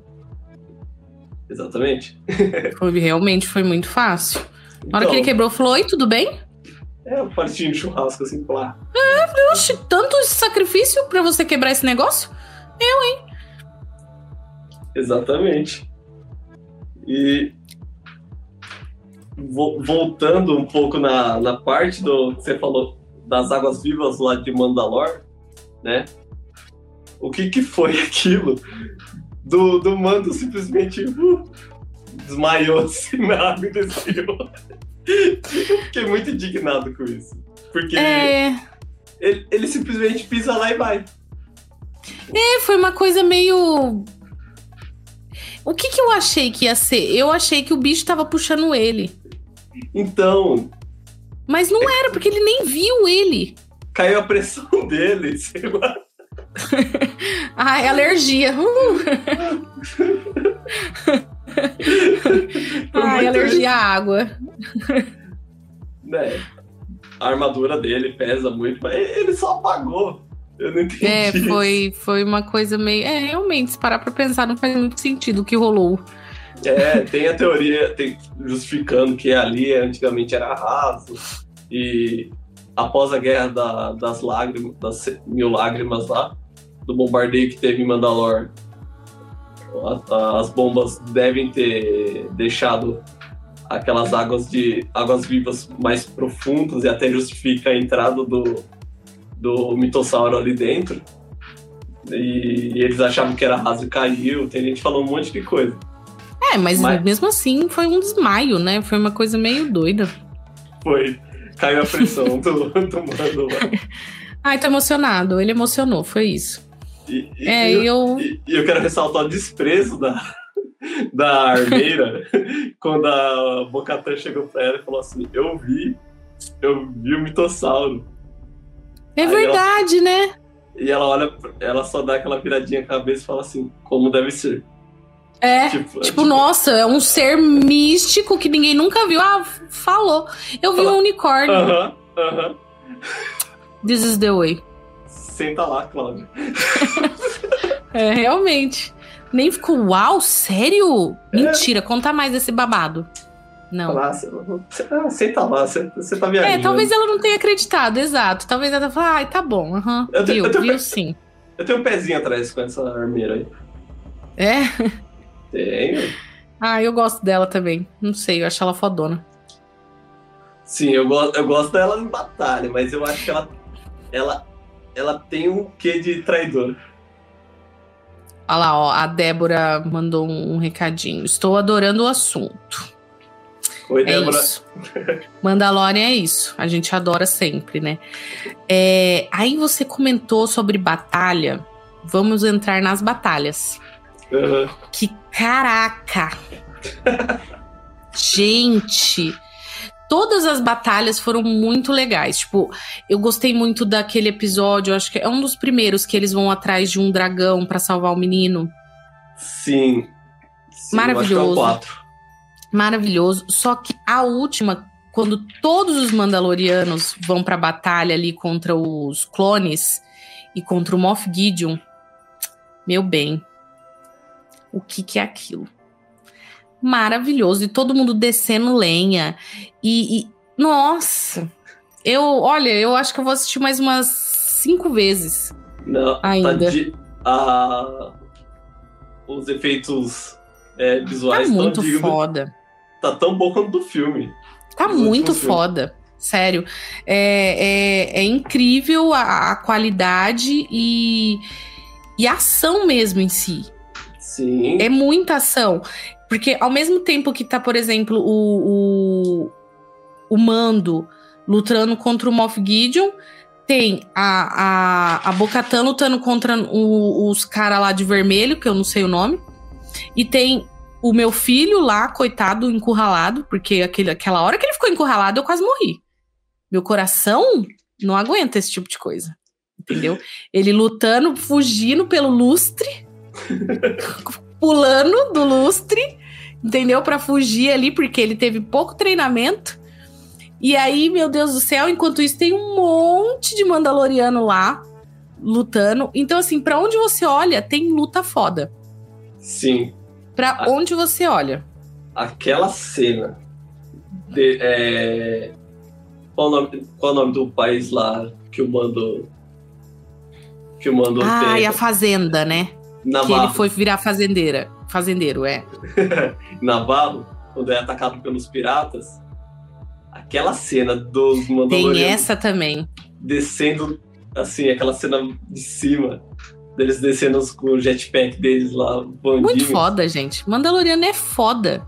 Exatamente. foi, realmente foi muito fácil. Na hora que ele então. quebrou, falou: Oi, tudo bem? É, um partinho de churrasco, assim, lá. É, falei, oxe, tanto sacrifício pra você quebrar esse negócio? Eu, hein? Exatamente. E voltando um pouco na, na parte do que você falou das águas vivas lá de Mandalor, né? O que que foi aquilo do, do Mando simplesmente uh, desmaiou assim na água e desmaiou. Eu fiquei muito indignado com isso. Porque é... ele, ele simplesmente pisa lá e vai. É, foi uma coisa meio. O que, que eu achei que ia ser? Eu achei que o bicho tava puxando ele. Então. Mas não era, porque ele nem viu ele. Caiu a pressão dele, sei lá. Ai, alergia. Uh. Ai, alergia à água. Né? A armadura dele pesa muito, mas ele só apagou. Eu não entendi. É, foi, foi uma coisa meio. É, realmente, se parar pra pensar, não faz muito sentido o que rolou. É, tem a teoria tem, justificando que ali antigamente era raso e após a guerra da, das lágrimas, das mil lágrimas lá, do bombardeio que teve em Mandalor, as bombas devem ter deixado aquelas águas de águas vivas mais profundas e até justifica a entrada do, do mitossauro ali dentro. E, e eles achavam que era raso e caiu. Tem gente falando um monte de coisa. É, mas, mas, mesmo assim foi um desmaio, né? Foi uma coisa meio doida. Foi. Caiu a pressão do, do mano lá. Ai, tô emocionado. Ele emocionou, foi isso. E, e é, eu, eu... E, eu quero ressaltar o desprezo da, da armeira quando a Bocatan chegou pra ela e falou assim: Eu vi, eu vi o mitossauro. É Aí verdade, ela, né? E ela olha, ela só dá aquela viradinha cabeça e fala assim, como deve ser. É, tipo, tipo, tipo, nossa, é um ser místico que ninguém nunca viu. Ah, falou. Eu vi Fala. um unicórnio. Aham, uh aham. -huh, uh -huh. This is the way. Senta lá, Cláudio. é, realmente. Nem ficou, uau, sério? É. Mentira, conta mais desse babado. Não. Falar, ah, senta lá, você, você tá viajando. É, talvez ela não tenha acreditado, exato. Talvez ela falou, ai, tá bom, uhum, eu tenho, viu, eu tenho viu sim. Eu tenho um pezinho atrás com essa armeira aí. É? Tenho. Ah, eu gosto dela também. Não sei, eu acho ela fodona. Sim, eu, go eu gosto dela em batalha, mas eu acho que ela, ela, ela tem um quê de traidor. Olha lá, ó, a Débora mandou um recadinho. Estou adorando o assunto. Oi, é Débora. Isso. Mandalorian é isso. A gente adora sempre, né? É, aí você comentou sobre batalha. Vamos entrar nas batalhas. Uhum. Que caraca! gente! Todas as batalhas foram muito legais. Tipo, eu gostei muito daquele episódio, acho que é um dos primeiros que eles vão atrás de um dragão para salvar o menino. Sim. Sim Maravilhoso. É maravilhoso. Só que a última, quando todos os Mandalorianos vão pra batalha ali contra os clones e contra o Moff Gideon, meu bem. O que, que é aquilo. Maravilhoso. E todo mundo descendo lenha. E, e, nossa, eu, olha, eu acho que eu vou assistir mais umas cinco vezes. Não, tá ainda. Tá de, a, os efeitos é, visuais tá muito dignos, foda. Tá tão bom quanto do filme. Tá muito foda. Filmes. Sério. É, é, é incrível a, a, qualidade e, e a ação mesmo em si. Sim. É muita ação. Porque ao mesmo tempo que tá, por exemplo, o, o, o Mando lutando contra o Moff Gideon, tem a, a, a Bocatan lutando contra o, os caras lá de vermelho, que eu não sei o nome. E tem o meu filho lá, coitado, encurralado, porque aquele, aquela hora que ele ficou encurralado, eu quase morri. Meu coração não aguenta esse tipo de coisa. Entendeu? Ele lutando, fugindo pelo lustre, pulando do lustre, entendeu? Para fugir ali, porque ele teve pouco treinamento. E aí, meu Deus do céu, enquanto isso, tem um monte de Mandaloriano lá lutando. Então, assim, para onde você olha, tem luta foda. Sim. Pra A... onde você olha. Aquela cena. De, é... Qual, o nome, qual o nome do país lá que o mando. Que o mando. Ah, tem? e a Fazenda, né? Navarro. Que ele foi virar fazendeira. Fazendeiro, é. Navarro, quando é atacado pelos piratas. Aquela cena dos Mandalorianos. Tem essa também. Descendo, assim, aquela cena de cima deles descendo com o jetpack deles lá. Bandinhos. Muito foda, gente. Mandaloriano é foda.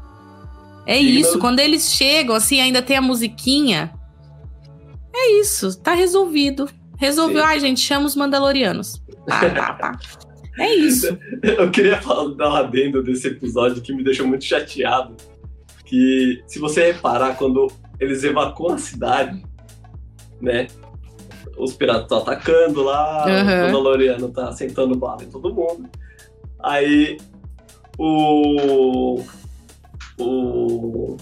É Sim, isso. Mas... Quando eles chegam, assim, ainda tem a musiquinha. É isso. Tá resolvido. Resolveu. Sim. Ai, gente, chama os Mandalorianos. Tá, tá, tá. É isso. Eu queria falar, dar um adendo desse episódio que me deixou muito chateado. Que, se você reparar, quando eles evacuam a cidade, né? os piratas estão atacando lá, uhum. o Mandaloriano tá sentando bala em todo mundo. Aí o. O.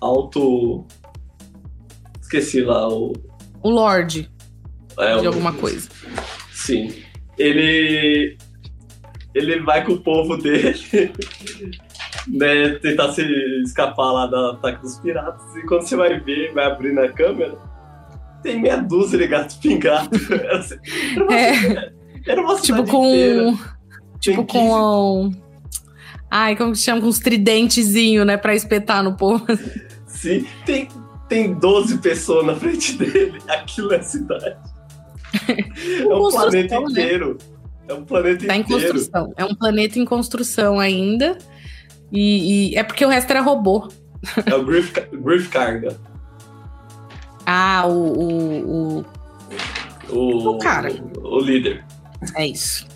Alto. Esqueci lá, o. O Lorde. É, de alguma coisa. Sim. Ele. Ele vai com o povo dele. né, tentar se escapar lá do ataque dos piratas. E quando você vai ver, vai abrir na câmera, tem meia dúzia de gatos pingados. Era uma, é. era uma tipo com. Inteira. Tipo com. Ai, como que chama? Com uns tridentezinhos, né? Pra espetar no povo. Sim, tem, tem 12 pessoas na frente dele. Aquilo é a cidade. é um planeta né? É um planeta tá inteiro. Em construção. É um planeta em construção ainda. E, e, é porque o resto era robô. É o Griff, Griff Carga. Ah, o. O, o, o, o cara. O, o líder. É isso.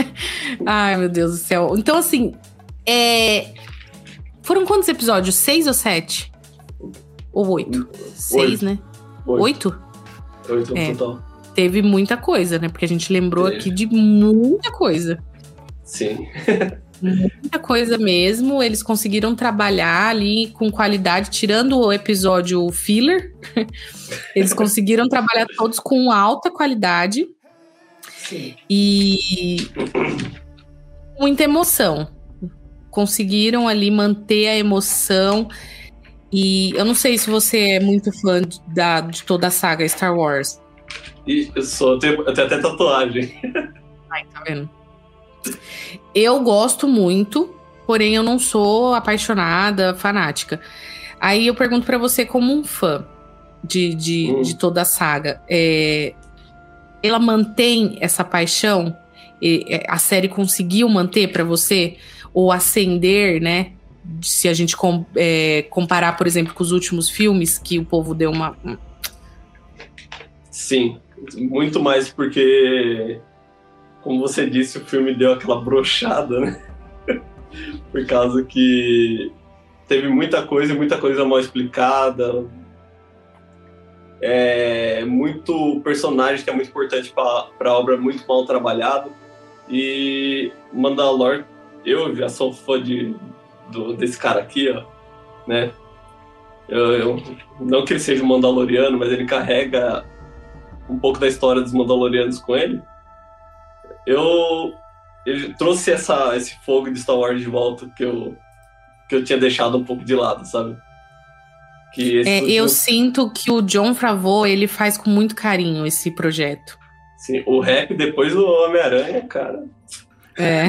Ai, meu Deus do céu. Então, assim. É... Foram quantos episódios? Seis ou sete? Ou oito? Seis, né? Oito? Oito, oito é. total. Teve muita coisa, né? Porque a gente lembrou Teve. aqui de muita coisa. Sim. Muita coisa mesmo. Eles conseguiram trabalhar ali com qualidade, tirando o episódio filler. Eles conseguiram trabalhar todos com alta qualidade. Sim. E muita emoção. Conseguiram ali manter a emoção. E eu não sei se você é muito fã de, da, de toda a saga Star Wars. E eu sou, eu tenho, eu tenho até tatuagem. Ai, tá vendo? Eu gosto muito, porém eu não sou apaixonada, fanática. Aí eu pergunto para você, como um fã de, de, hum. de toda a saga, é, ela mantém essa paixão? É, a série conseguiu manter para você? Ou acender, né? Se a gente com, é, comparar, por exemplo, com os últimos filmes, que o povo deu uma. Sim, muito mais porque como você disse, o filme deu aquela brochada, né? Por causa que teve muita coisa, muita coisa mal explicada. É, muito personagem que é muito importante para a obra, muito mal trabalhado. E Mandalor, eu já sou fã de, do, desse cara aqui, ó, né? Eu, eu, não que ele seja um Mandaloriano, mas ele carrega um pouco da história dos Mandalorianos com ele eu ele trouxe essa, esse fogo de Star Wars de volta que eu, que eu tinha deixado um pouco de lado, sabe? Que é, eu sinto que o John Favreau, ele faz com muito carinho esse projeto. Sim, o rap depois do Homem-Aranha, cara. É.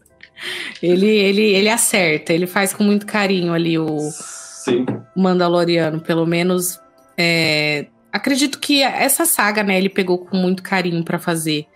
ele, ele, ele acerta, ele faz com muito carinho ali o Sim. Mandaloriano, pelo menos. É, acredito que essa saga, né, ele pegou com muito carinho para fazer.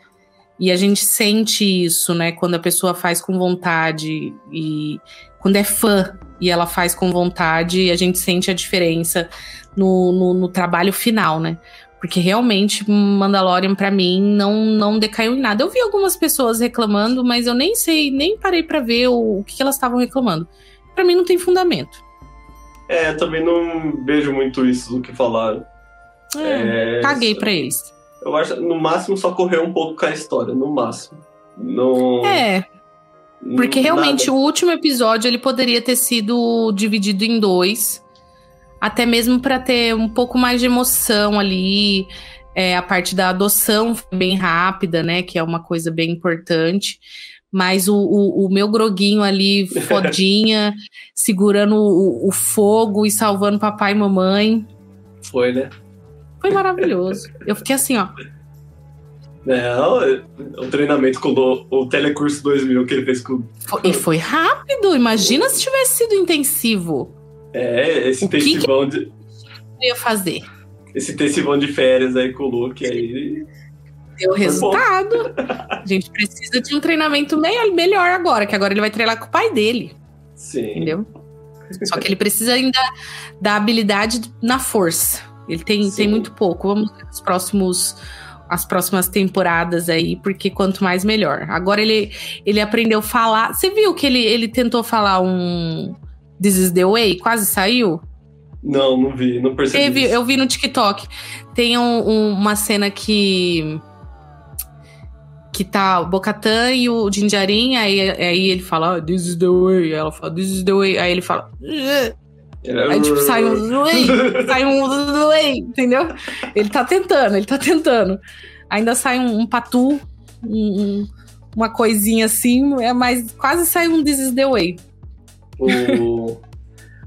E a gente sente isso, né, quando a pessoa faz com vontade e quando é fã e ela faz com vontade, a gente sente a diferença no, no, no trabalho final, né? Porque realmente Mandalorian para mim não não decaiu em nada. Eu vi algumas pessoas reclamando, mas eu nem sei, nem parei para ver o, o que elas estavam reclamando. Para mim não tem fundamento. É, também não vejo muito isso do que falaram. É, é, caguei para eles. Eu acho no máximo só correr um pouco com a história, no máximo. No... É. Porque realmente nada. o último episódio ele poderia ter sido dividido em dois até mesmo para ter um pouco mais de emoção ali. É, a parte da adoção foi bem rápida, né? Que é uma coisa bem importante. Mas o, o, o meu groguinho ali, fodinha, segurando o, o, fogo e salvando papai e mamãe. Foi, né? Foi maravilhoso. Eu fiquei assim, ó. Não, é, o treinamento com o, o Telecurso 2000 que ele fez com. E foi rápido. Imagina se tivesse sido intensivo. É, esse o intensivão que que de. ia fazer? Esse intensivão de férias aí com o Luke aí. Deu resultado. a gente precisa de um treinamento melhor agora, que agora ele vai treinar com o pai dele. Sim. Entendeu? Só que ele precisa ainda da habilidade na força. Ele tem, tem muito pouco. Vamos ver os próximos as próximas temporadas aí, porque quanto mais melhor. Agora ele, ele aprendeu a falar. Você viu que ele, ele tentou falar um This is the Way? Quase saiu? Não, não vi, não percebi. Teve, eu vi no TikTok. Tem um, um, uma cena que. Que tá o Bocatan e o Jinjarin, aí, aí ele fala, oh, This is the way. Ela fala, This is the way. Aí ele fala. Aí, tipo, sai um way, sai um way, entendeu? Ele tá tentando, ele tá tentando. Ainda sai um, um patu, um, uma coisinha assim, é, mas quase sai um This is the way. O...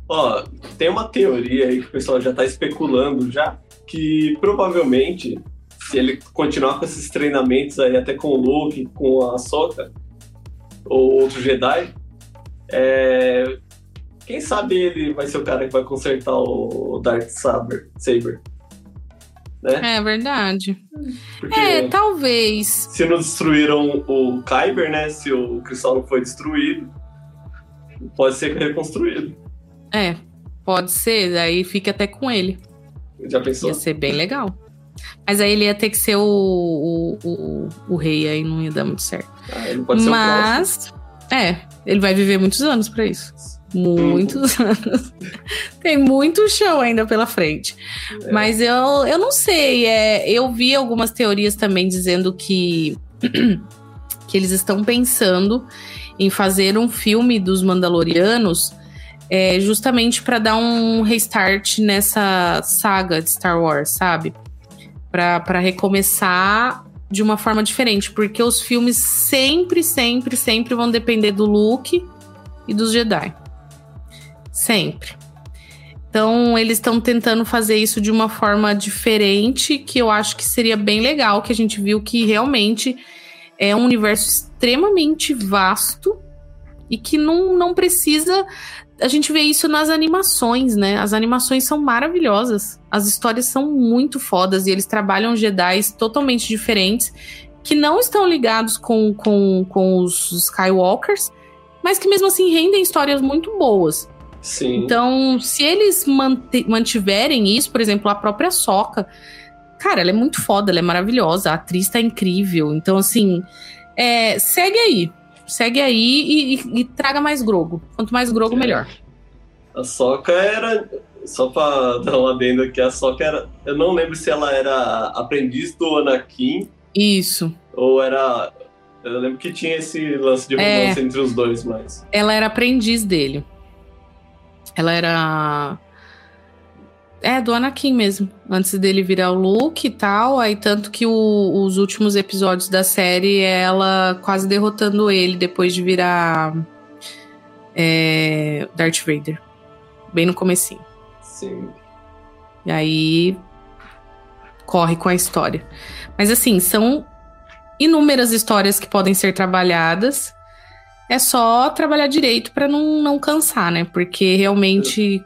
Ó, tem uma teoria aí que o pessoal já tá especulando já, que provavelmente, se ele continuar com esses treinamentos aí, até com o Luke, com a Soka, ou outro Jedi, é... quem sabe ele vai ser o cara que vai consertar o Dark Saber. Saber. Né? É verdade. Porque é, talvez. Se não destruíram o Kyber, né? Se o cristal não foi destruído, pode ser reconstruído. É, pode ser, aí fica até com ele. Já pensou? Ia ser bem legal. Mas aí ele ia ter que ser o, o, o, o rei, aí não ia dar muito certo. Ah, ele pode ser Mas, é, ele vai viver muitos anos para isso. Muitos anos. Tem muito chão ainda pela frente. É. Mas eu, eu não sei. É, eu vi algumas teorias também dizendo que, que eles estão pensando em fazer um filme dos Mandalorianos é, justamente para dar um restart nessa saga de Star Wars, sabe? Para recomeçar de uma forma diferente, porque os filmes sempre, sempre, sempre vão depender do Luke e dos Jedi. Sempre. Então, eles estão tentando fazer isso de uma forma diferente, que eu acho que seria bem legal, que a gente viu que realmente é um universo extremamente vasto e que não, não precisa. A gente vê isso nas animações, né? As animações são maravilhosas. As histórias são muito fodas e eles trabalham Jedi totalmente diferentes que não estão ligados com, com, com os Skywalkers, mas que mesmo assim rendem histórias muito boas. Sim. Então, se eles mantiverem isso, por exemplo, a própria Soca, Cara, ela é muito foda, ela é maravilhosa, a atriz tá incrível. Então, assim, é, segue aí. Segue aí e, e, e, traga mais Grogo. Quanto mais Grogo, é. melhor. A Soca era. Só pra dar uma adendo aqui, a Soca era. Eu não lembro se ela era aprendiz do Anakin. Isso. Ou era. Eu lembro que tinha esse lance de romance é, entre os dois, mas. Ela era aprendiz dele. Ela era É, do Anakin mesmo. Antes dele virar o Luke e tal. Aí, tanto que o, os últimos episódios da série é ela quase derrotando ele depois de virar é, Darth Vader. Bem no comecinho. Sim. E aí corre com a história. Mas assim, são inúmeras histórias que podem ser trabalhadas. É só trabalhar direito para não, não cansar, né? Porque realmente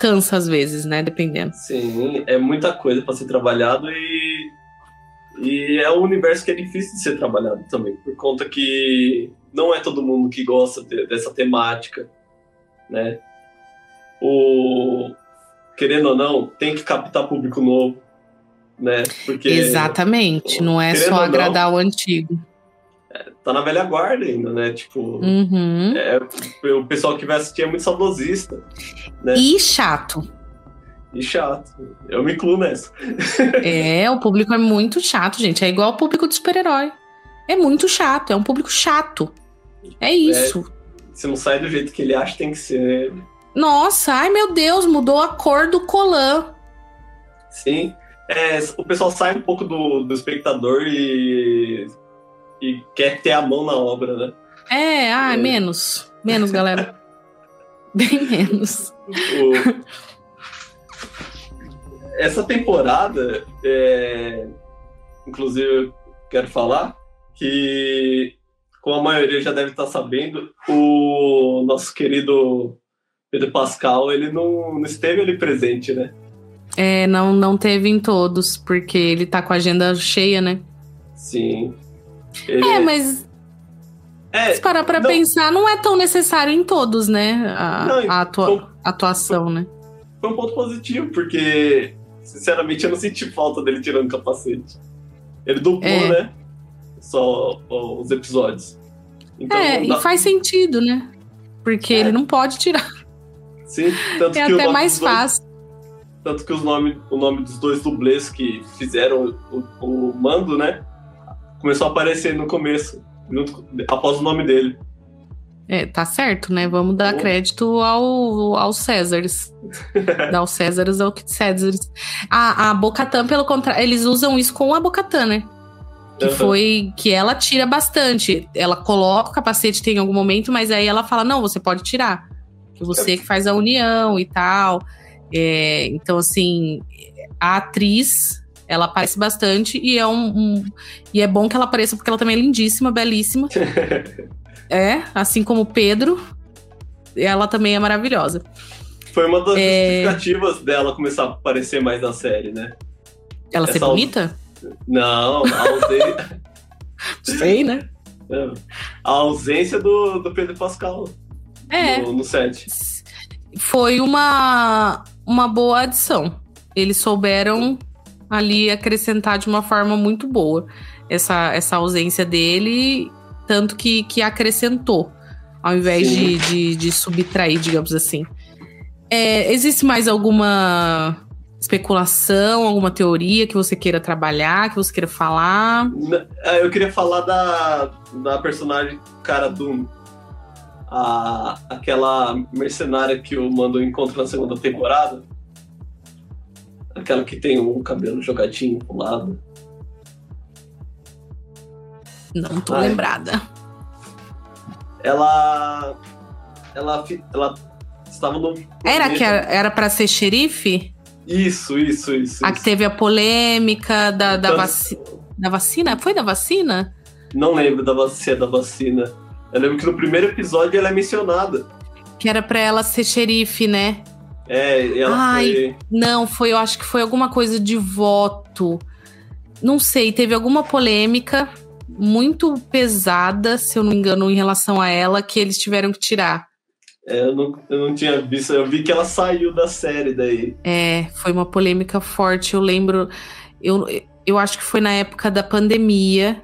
cansa às vezes, né? Dependendo. Sim, é muita coisa para ser trabalhado e e é um universo que é difícil de ser trabalhado também, por conta que não é todo mundo que gosta de, dessa temática, né? O querendo ou não, tem que captar público novo, né? Porque Exatamente, não é só agradar não, o antigo. É, tá na velha guarda ainda, né? Tipo, uhum. é, o pessoal que vai assistir é muito saudosista, né? E chato. E chato. Eu me incluo nessa. é, o público é muito chato, gente. É igual o público de super-herói. É muito chato, é um público chato. É isso. É, se não sai do jeito que ele acha, tem que ser. Nossa, ai meu Deus, mudou a cor do colã. Sim. É, o pessoal sai um pouco do, do espectador e, e quer ter a mão na obra, né? É, ah, é. menos. Menos, galera. Bem menos. O, essa temporada, é, inclusive, eu quero falar que, como a maioria já deve estar sabendo, o nosso querido Pedro Pascal, ele não, não esteve ali presente, né? É, não, não teve em todos, porque ele tá com a agenda cheia, né? Sim. Ele... É, mas. É, se parar pra não... pensar, não é tão necessário em todos, né? A, não, a atua... foi, atuação, foi, né? Foi um ponto positivo, porque Sinceramente, eu não senti falta dele tirando o capacete. Ele dublou, é. né? Só os episódios. Então, é, dá... e faz sentido, né? Porque é. ele não pode tirar. Sim, tanto é que até mais dois, fácil. Tanto que os nome, o nome dos dois dublês que fizeram o, o, mando, né? Começou a aparecer no começo, junto, após o nome dele. É, tá certo, né? Vamos dar oh. crédito ao, aos Césares. dar aos Césares ao Césares. A, a Bocatan, pelo contrário, eles usam isso com a Bocatan, né? Que uhum. foi que ela tira bastante. Ela coloca o capacete tem algum momento, mas aí ela fala: não, você pode tirar. Que você que faz a união e tal. É, então, assim, a atriz ela aparece bastante e é um, um, e é bom que ela apareça porque ela também é lindíssima, belíssima. É, assim como Pedro, ela também é maravilhosa. Foi uma das é... justificativas dela começar a aparecer mais na série, né? Ela Essa ser bonita? Não, a ausência. Sei, né? É. A ausência do, do Pedro Pascal é. no, no set. Foi uma, uma boa adição. Eles souberam ali acrescentar de uma forma muito boa essa, essa ausência dele tanto que, que acrescentou, ao invés de, de, de, subtrair, digamos assim. É, existe mais alguma especulação, alguma teoria que você queira trabalhar, que você queira falar? É, eu queria falar da, da personagem Cara Doom. A, aquela mercenária que o Mando encontra na segunda temporada. Aquela que tem o cabelo jogadinho pro lado. Não tô Ai. lembrada. Ela. Ela, ela estava no. Era que era para ser xerife? Isso, isso, isso. A que teve a polêmica da, da, então, vaci da vacina? Foi da vacina? Não lembro da vacina, da vacina. Eu lembro que no primeiro episódio ela é mencionada. Que era pra ela ser xerife, né? É, ela Ai, foi... Não, foi, eu acho que foi alguma coisa de voto. Não sei, teve alguma polêmica muito pesada, se eu não me engano, em relação a ela, que eles tiveram que tirar. É, eu, não, eu não tinha visto, eu vi que ela saiu da série daí. É, foi uma polêmica forte. Eu lembro, eu, eu acho que foi na época da pandemia,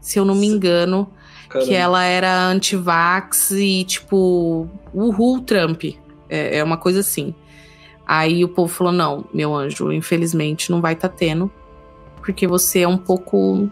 se eu não me engano, Caramba. que ela era anti-vax e tipo, uhul, Trump. É, é, uma coisa assim. Aí o povo falou: não, meu anjo, infelizmente não vai estar tá tendo, porque você é um pouco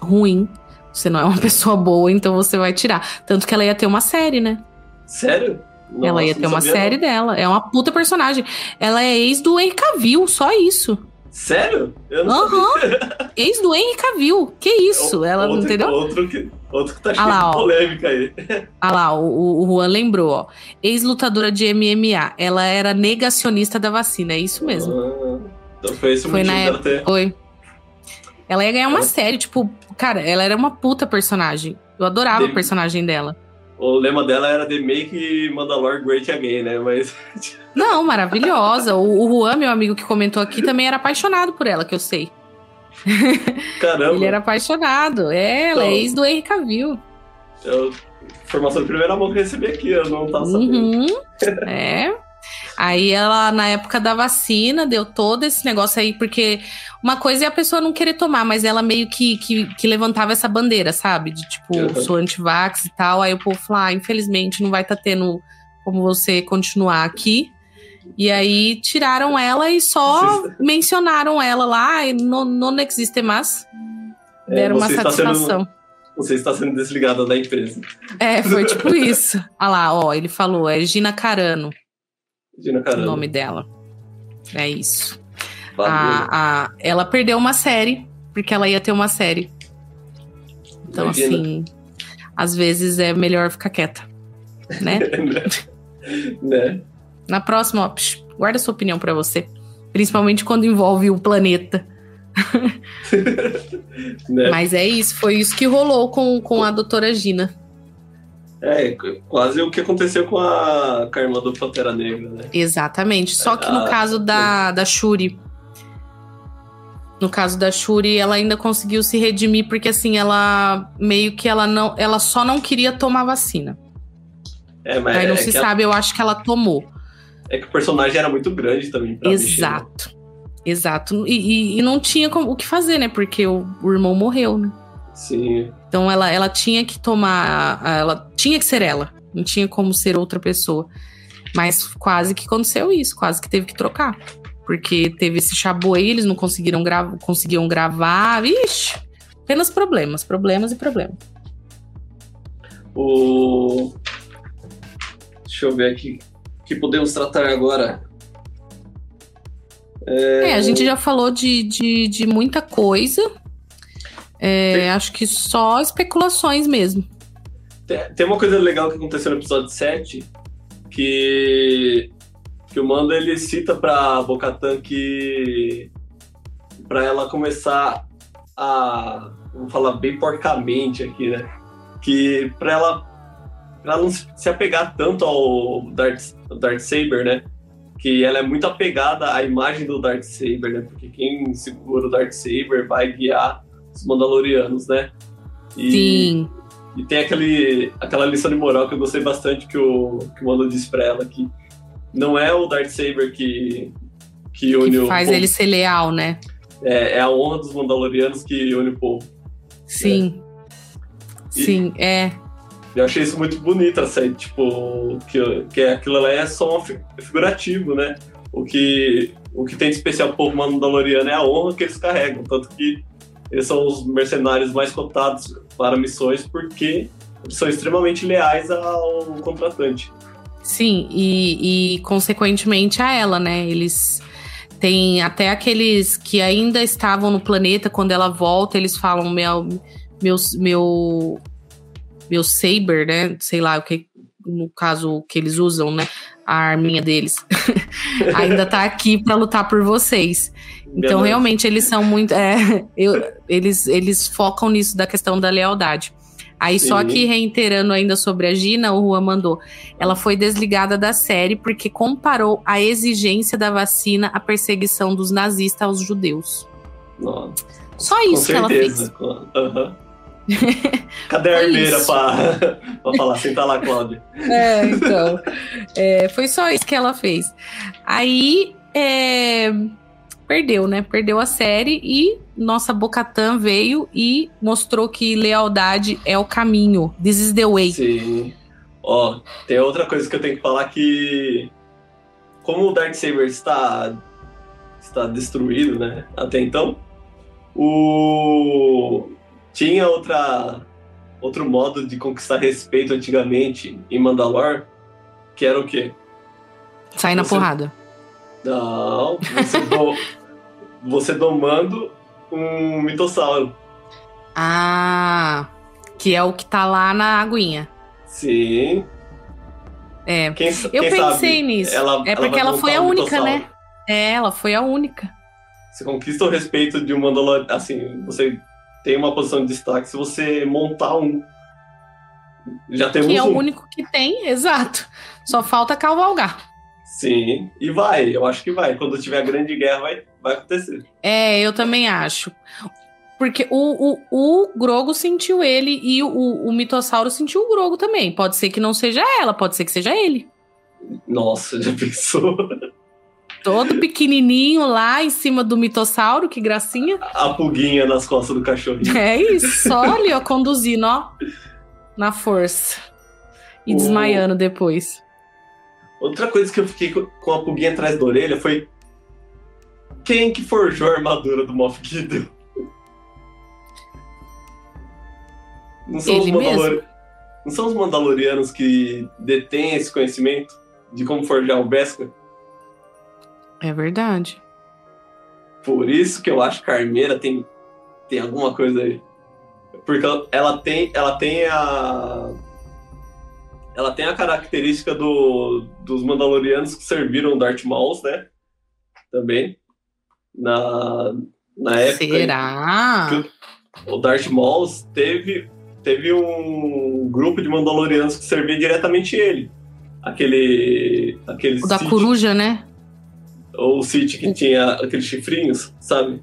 ruim. Você não é uma pessoa boa, então você vai tirar. Tanto que ela ia ter uma série, né? Sério? Nossa, ela ia ter uma série não. dela. É uma puta personagem. Ela é ex do Henry Cavill, só isso. Sério? Aham. Uhum. ex do Henry Cavill. Que isso? Ela, outro, entendeu? Outro que, outro que tá cheio ah de polêmica aí. Ah lá, o, o Juan lembrou, ó. Ex-lutadora de MMA. Ela era negacionista da vacina. É isso mesmo. Ah, então foi esse o foi motivo na época, ter... Foi. Ela ia ganhar uma ela... série, tipo... Cara, ela era uma puta personagem. Eu adorava a personagem dela o lema dela era The Make Mandalore Great Again, né? Mas. Não, maravilhosa. O, o Juan, meu amigo que comentou aqui, também era apaixonado por ela, que eu sei. Caramba. Ele era apaixonado. É, ela é então, ex do Henry Cavill. Eu, formação de primeira mão que recebi aqui, eu não tava sabendo. Uhum, é. Aí ela, na época da vacina, deu todo esse negócio aí, porque uma coisa é a pessoa não querer tomar, mas ela meio que, que, que levantava essa bandeira, sabe? De tipo, uhum. sou antivax e tal. Aí o povo falou: ah, infelizmente não vai estar tá tendo como você continuar aqui. E aí tiraram ela e só mencionaram ela lá, e não, não existe mais. É, Deram uma satisfação. Sendo, você está sendo desligada da empresa. É, foi tipo isso. Olha lá, ó, ele falou, é Gina Carano. Gina Carano. O nome dela. É isso. A, a, ela perdeu uma série, porque ela ia ter uma série. Então, Imagina. assim, às vezes é melhor ficar quieta. Né? né? Na próxima, ó, psh, guarda sua opinião para você. Principalmente quando envolve o planeta. né? Mas é isso, foi isso que rolou com, com a doutora Gina. É, quase o que aconteceu com a, com a irmã do Pantera Negra, né? Exatamente. Só que no caso da, da Shuri. No caso da Shuri, ela ainda conseguiu se redimir, porque assim, ela meio que ela não. Ela só não queria tomar vacina. É, mas Aí não é se sabe, ela... eu acho que ela tomou. É que o personagem era muito grande também pra Exato. Mexer, né? Exato. E, e, e, não tinha o que fazer, né? Porque o, o irmão morreu, né? Sim. Então ela, ela tinha que tomar. Ela tinha que ser ela. Não tinha como ser outra pessoa. Mas quase que aconteceu isso, quase que teve que trocar. Porque teve esse chabu aí, eles não conseguiram gravar, conseguiam gravar. Vixe, apenas problemas, problemas e problemas. O... Deixa eu ver aqui. Que podemos tratar agora? É... é, a gente já falou de, de, de muita coisa. É, acho que só especulações mesmo. Tem, uma coisa legal que aconteceu no episódio 7, que, que o Mando ele cita pra Bocatan que para ela começar a vou falar bem porcamente aqui, né? Que para ela pra ela não se apegar tanto ao Darth Saber, né? Que ela é muito apegada à imagem do Darth Saber, né? Porque quem segura o Darth Saber vai guiar os Mandalorianos, né? E, Sim. E tem aquele, aquela lição de moral que eu gostei bastante que o, que o Mando disse pra ela, que não é o Darth Saber que, que une que o faz povo. ele ser leal, né? É, é a honra dos Mandalorianos que une o povo. Sim. É. Sim, é. Eu achei isso muito bonito, assim, tipo, que, que aquilo lá é só um figurativo, né? O que, o que tem de especial pro povo mandaloriano é a honra que eles carregam. Tanto que eles são os mercenários mais cotados para missões porque são extremamente leais ao contratante. Sim, e, e consequentemente a ela, né? Eles têm até aqueles que ainda estavam no planeta quando ela volta, eles falam meu meu meu meu saber, né? Sei lá o que no caso que eles usam, né? A arminha deles. ainda tá aqui para lutar por vocês. Então, realmente, eles são muito. É, eu, eles, eles focam nisso da questão da lealdade. Aí, Sim. só que reiterando ainda sobre a Gina, o Juan mandou. Ela foi desligada da série porque comparou a exigência da vacina à perseguição dos nazistas aos judeus. Nossa. Só isso que ela fez. Uhum. Cadê a armeira pra, pra falar? Senta lá, Cláudia. É, então. É, foi só isso que ela fez. Aí. É, perdeu, né? Perdeu a série e nossa Bocatan veio e mostrou que lealdade é o caminho. This is the way. Sim. Ó, tem outra coisa que eu tenho que falar que como o Darksaber está está destruído, né, até então, o tinha outra outro modo de conquistar respeito antigamente em Mandalore, Que era o quê? Sai na Você- porrada. Não, você, do, você domando um mitossauro. Ah, que é o que tá lá na aguinha. Sim. É. Quem, Eu quem pensei sabe, nisso. ela- é ela porque ela montar foi a um única, mitossauro. né? É, ela foi a única. Você conquista o respeito de um Mandaloriano. Assim, você tem uma posição de destaque se você montar um. Já temos Que é o um. único que tem, exato. Só falta cavalgar. Sim, e vai, eu acho que vai. Quando tiver a grande guerra, vai, vai acontecer. É, eu também acho. Porque o, o, o Grogo sentiu ele e o, o, o mitossauro sentiu o Grogo também. Pode ser que não seja ela, pode ser que seja ele. Nossa, já pensou? Todo pequenininho lá em cima do mitossauro, que gracinha. A pulguinha nas costas do cachorrinho. É isso, só ali, ó, conduzindo, ó, na força. E O- desmaiando depois. Outra coisa que eu fiquei co- com a pulguinha atrás da orelha foi. Quem que forjou a armadura do Moff Gideon? Não são, os Ele Mandalor... Não são os Mandalorianos que detêm esse conhecimento de como forjar o Beskar? É verdade. Por isso que eu acho que a Armeira tem, tem alguma coisa aí. Porque ela, ela tem, ela tem a. Ela tem a característica do, dos Mandalorianos que serviram Darth Maul, né? Também. Na, na época. Será? O Darth Maul teve, teve um grupo de Mandalorianos que servia diretamente ele. Aquele. aquele O da coruja, né? Ou o Sith que tinha aqueles chifrinhos, sabe?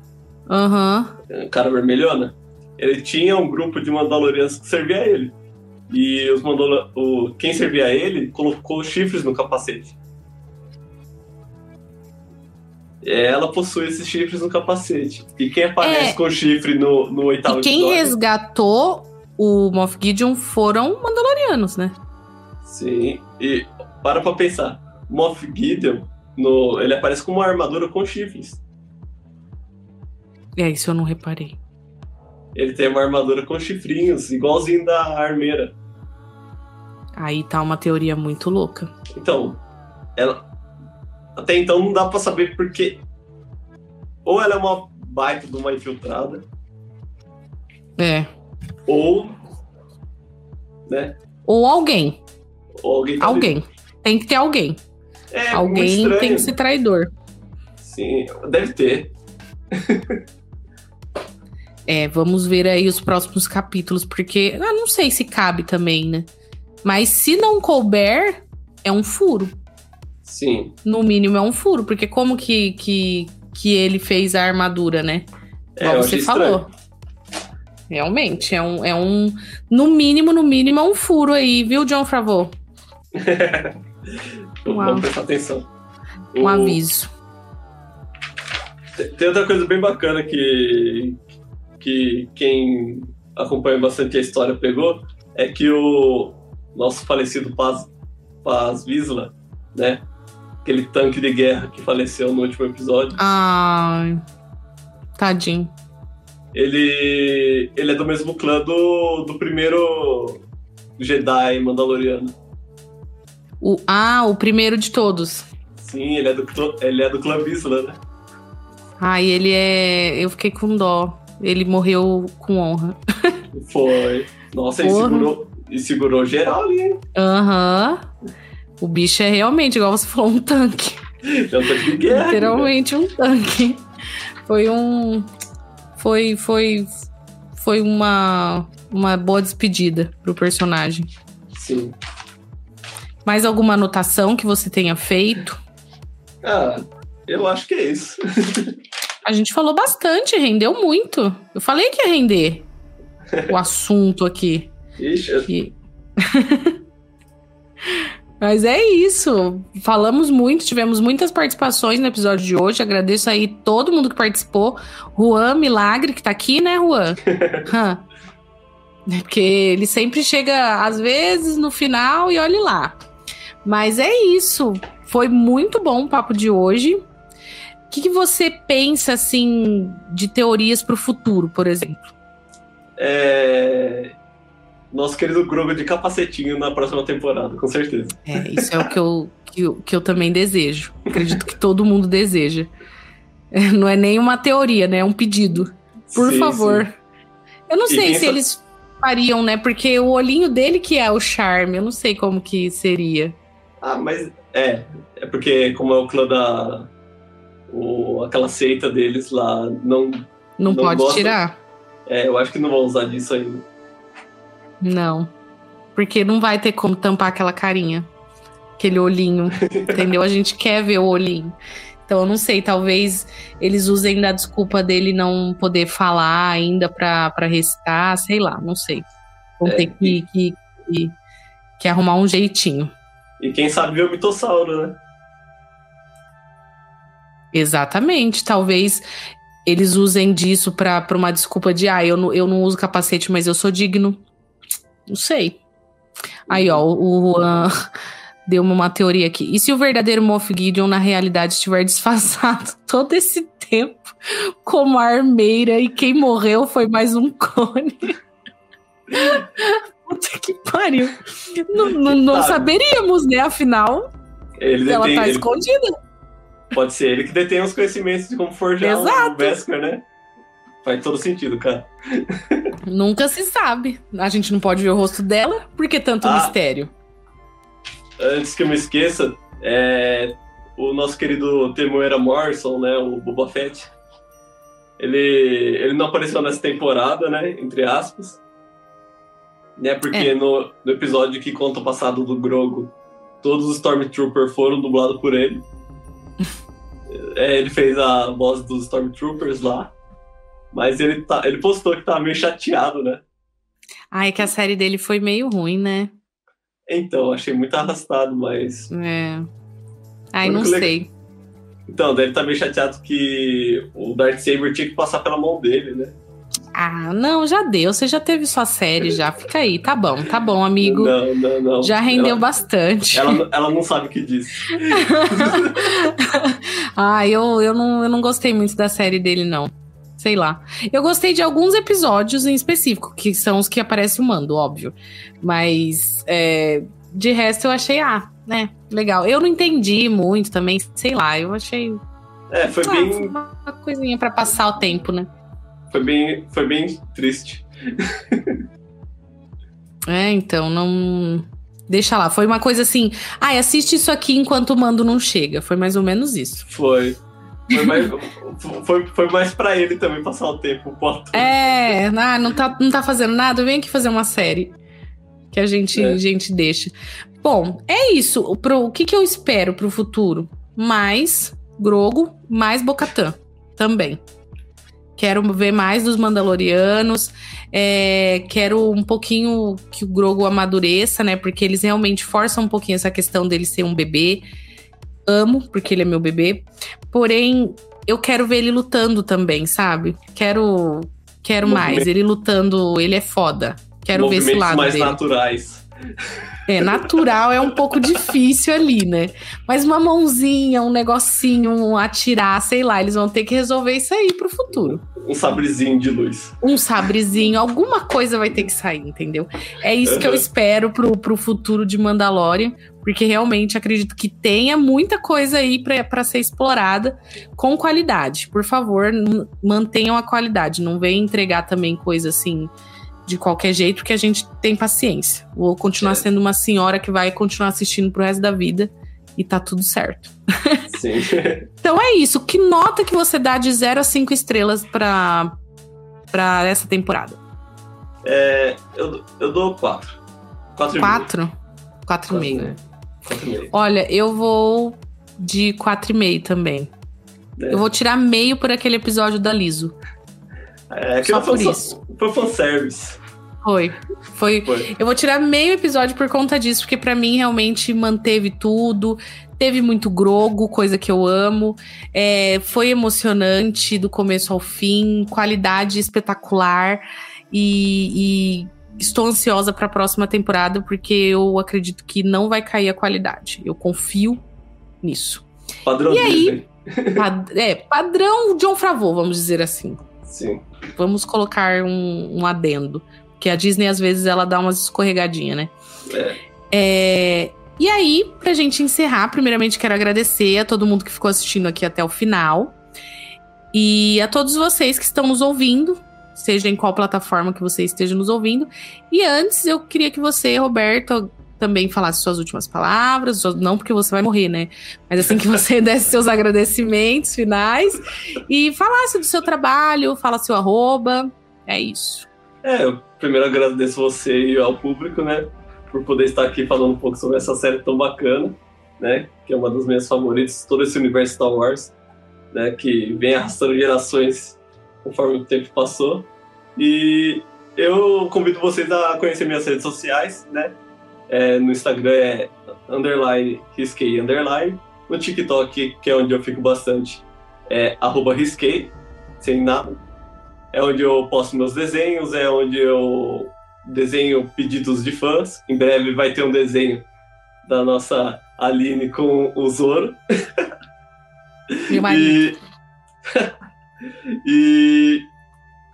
Aham. cara vermelhona, ele tinha um grupo de Mandalorianos que servia a ele. E os Mandalor... o... quem servia a ele colocou chifres no capacete. Ela possui esses chifres no capacete. E quem aparece É. com chifre no, no oitavo E quem episódio? resgatou o Moff Gideon foram Mandalorianos, né? Sim. E para pra pensar. Moff Gideon, no... ele aparece com uma armadura com chifres. É, isso eu não reparei. Ele tem uma armadura com chifrinhos, igualzinho da armeira. Aí tá uma teoria muito louca. Então, ela. Até então não dá pra saber porque. Ou ela é uma baita de uma infiltrada, É. ou. Né? Ou alguém. Ou alguém. tá. Alguém. Tem que ter alguém. É, alguém estranho. tem que ser traidor. Sim, deve ter. É, vamos ver aí os próximos capítulos, porque eu não sei se cabe também, né? Mas se não couber, é um furo. Sim. No mínimo é um furo, porque como que, que, que ele fez a armadura, né? É, Igual eu você falou. Realmente, é um, é um. No mínimo, no mínimo, é um furo aí, viu, John Favreau? estranho. Uau. Vamos prestar atenção. Um O- aviso. Tem outra coisa bem bacana que, que quem acompanha bastante a história pegou, é que o nosso falecido Paz, Paz Visla, né? Aquele tanque de guerra que faleceu no último episódio, Ai. Tadinho. ele, ele é do mesmo clã do, do primeiro Jedi Mandaloriano. O, ah, o primeiro de todos. Sim, ele é do, ele é do clã Visla, né? Ai, ele é. Eu fiquei com dó. Ele morreu com honra. Foi. Nossa, ele segurou, e segurou geral ali, hein? Aham. O bicho é realmente, igual você falou, um tanque. É um tanque de guerra. Literalmente um tanque. Foi um. Foi. Foi. Foi uma. Uma boa despedida pro personagem. Sim. Mais alguma anotação que você tenha feito? Ah, eu acho que é isso. A gente falou bastante, rendeu muito. Eu falei que ia render o assunto aqui. Ixi, E- Mas é isso. Falamos muito, tivemos muitas participações no episódio de hoje. Agradeço aí todo mundo que participou. Juan Milagre, que tá aqui, né, Juan? É Porque ele sempre chega, às vezes, no final e olhe lá. Mas é isso. Foi muito bom o papo de hoje. O que, que você pensa, assim, de teorias para o futuro, por exemplo? é, nosso querido Grogo de capacetinho na próxima temporada, com certeza. É, isso é o que eu, que, eu, que eu também desejo. Acredito que todo mundo deseja. Não é nem uma teoria, né? É um pedido. Por sim, favor. Sim. Eu não e sei se eles fariam, né? Porque o olhinho dele que é o charme. Eu não sei como que seria. Ah, mas é. É porque como é o clã da... O, aquela seita deles lá, não... Não, não pode gosta. tirar? É, eu acho que não vão usar disso ainda. Não. Porque não vai ter como tampar aquela carinha. Aquele olhinho. entendeu? A gente quer ver o olhinho. Então eu não sei, talvez eles usem da desculpa dele não poder falar ainda para recitar, sei lá, não sei. Vão é, ter que, que, que, que, arrumar um jeitinho. E quem sabe ver o mitossauro, né? Exatamente, talvez eles usem disso para uma desculpa de ah, eu não, eu não uso capacete, mas eu sou digno. Não sei. Aí, ó, o Juan deu uma teoria aqui. E se o verdadeiro Moff Gideon, na realidade, estiver disfarçado todo esse tempo como armeira e quem morreu foi mais um cone? Puta que pariu. Não, não, não saberíamos, né? Afinal, ele ela tá ele... escondida. Pode ser ele que detém os conhecimentos de como forjar Exato. o Vesker, né? Faz todo sentido, cara. Nunca se sabe. A gente não pode ver o rosto dela, porque tanto ah, mistério. Antes que eu me esqueça, é, o nosso querido Temuera Morrison, né, o Boba Fett, ele, ele não apareceu nessa temporada, né, entre aspas, né, porque é. no, no episódio que conta o passado do Grogo, todos os Stormtroopers foram dublados por ele. é, ele fez a voz dos Stormtroopers lá. Mas ele, tá, ele postou que tava meio chateado, né? Ai, é que a série dele foi meio ruim, né? Então, achei muito arrastado, mas. É. Ai, não sei. Então, deve estar tá meio chateado que o Darth Saber tinha que passar pela mão dele, né? Ah, não, já deu. Você já teve sua série, já. Fica aí, tá bom, tá bom, amigo. Não, não, não. Já rendeu ela, bastante. Ela, ela não sabe o que disse. ah, eu, eu, não, eu não gostei muito da série dele, não sei lá. Eu gostei de alguns episódios em específico, que são os que aparece o mando, óbvio. Mas é, de resto eu achei, ah, né, legal. Eu não entendi muito também, sei lá, eu achei. É, foi ah, bem. Uma coisinha para passar o tempo, né? Foi bem, foi bem triste. é, então, não. Deixa lá. Foi uma coisa assim. Ah, assiste isso aqui enquanto o mando não chega. Foi mais ou menos isso. Foi. Foi mais, foi, foi mais pra ele também passar o tempo. Pô. É, ah, não, tá, não tá fazendo nada, vem aqui fazer uma série. Que a gente, é. a gente deixa. Bom, é isso. Pro, o que, que eu espero pro futuro? Mais Grogo, mais Bocatã também. Quero ver mais dos Mandalorianos. É, quero um pouquinho que o Grogo amadureça, né? Porque eles realmente forçam um pouquinho essa questão dele ser um bebê amo, porque ele é meu bebê. Porém, eu quero ver ele lutando também, sabe? Quero quero mais. Ele lutando, ele é foda. Quero ver esse lado mais dele. naturais. É, natural é um pouco difícil ali, né? Mas uma mãozinha, um negocinho, um atirar, sei lá, eles vão ter que resolver isso aí pro futuro. Um sabrezinho de luz. Um sabrezinho, alguma coisa vai ter que sair, entendeu? É isso uhum. que eu espero pro, pro futuro de Mandalorian, porque realmente acredito que tenha muita coisa aí para ser explorada com qualidade. Por favor, mantenham a qualidade, não venham entregar também coisa assim de qualquer jeito, que a gente tem paciência. Vou continuar é. sendo uma senhora que vai continuar assistindo pro resto da vida e tá tudo certo. Sim. então é isso. Que nota que você dá de 0 a 5 estrelas pra, pra essa temporada? É, eu, eu dou 4. 4? 4,5. Olha, eu vou de 4,5 também. É. Eu vou tirar meio por aquele episódio da Liso. É, Só por isso. Foi fanservice. Foi. Foi. Foi. Eu vou tirar meio episódio por conta disso, porque para mim realmente manteve tudo. Teve muito grogo, coisa que eu amo. É, foi emocionante do começo ao fim, qualidade espetacular. E, e estou ansiosa para a próxima temporada, porque eu acredito que não vai cair a qualidade. Eu confio nisso. Padrão e aí, pad é, padrão John Favreau, vamos dizer assim. Sim. Vamos colocar um, um adendo. Porque a Disney, às vezes, ela dá umas escorregadinhas, né? É. É, e aí, pra gente encerrar, primeiramente quero agradecer a todo mundo que ficou assistindo aqui até o final. E a todos vocês que estão nos ouvindo, seja em qual plataforma que você esteja nos ouvindo. E antes, eu queria que você, Roberto, também falasse suas últimas palavras, não porque você vai morrer, né? Mas assim que você desse seus agradecimentos finais e falasse do seu trabalho, fala seu arroba. É isso. É, eu primeiro agradeço você e ao público, né? Por poder estar aqui falando um pouco sobre essa série tão bacana, né? Que é uma das minhas favoritas, todo esse universo Star Wars né, que vem arrastando gerações conforme o tempo passou. E eu convido vocês a conhecer minhas redes sociais, né? É, no Instagram é underline risquei underline. No TikTok, que é onde eu fico bastante, é arroba risquei, sem nada. É onde eu posto meus desenhos, é onde eu desenho pedidos de fãs. Em breve vai ter um desenho da nossa Aline com o Zoro. Meu marido. E, e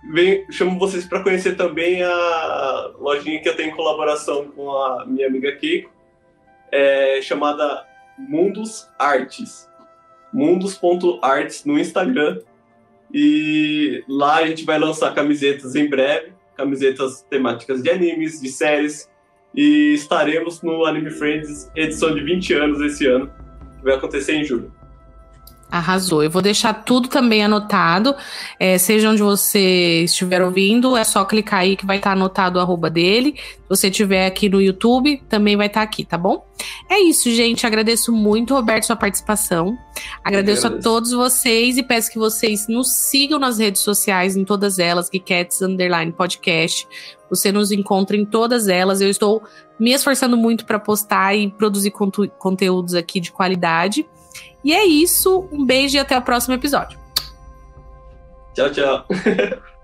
vem, chamo vocês para conhecer também a lojinha que eu tenho em colaboração com a minha amiga Keiko, é, chamada Mundos Artes. Mundos.arts no Instagram. E lá a gente vai lançar camisetas em breve, camisetas temáticas de animes, de séries. E estaremos no Anime Friends edição de 20 anos esse ano, que vai acontecer em julho. Arrasou. Eu vou deixar tudo também anotado. É, seja onde você estiver ouvindo, é só clicar aí que vai estar tá anotado o arroba dele. Se você estiver aqui no YouTube, também vai estar tá aqui, tá bom? É isso, gente. Agradeço muito, Roberto, sua participação. Agradeço a todos vocês e peço que vocês nos sigam nas redes sociais, em todas elas, Geekettes Underline Podcast. Você nos encontra em todas elas. Eu estou me esforçando muito para postar e produzir conteúdos aqui de qualidade. E é isso. Um beijo e até o próximo episódio. Tchau, tchau.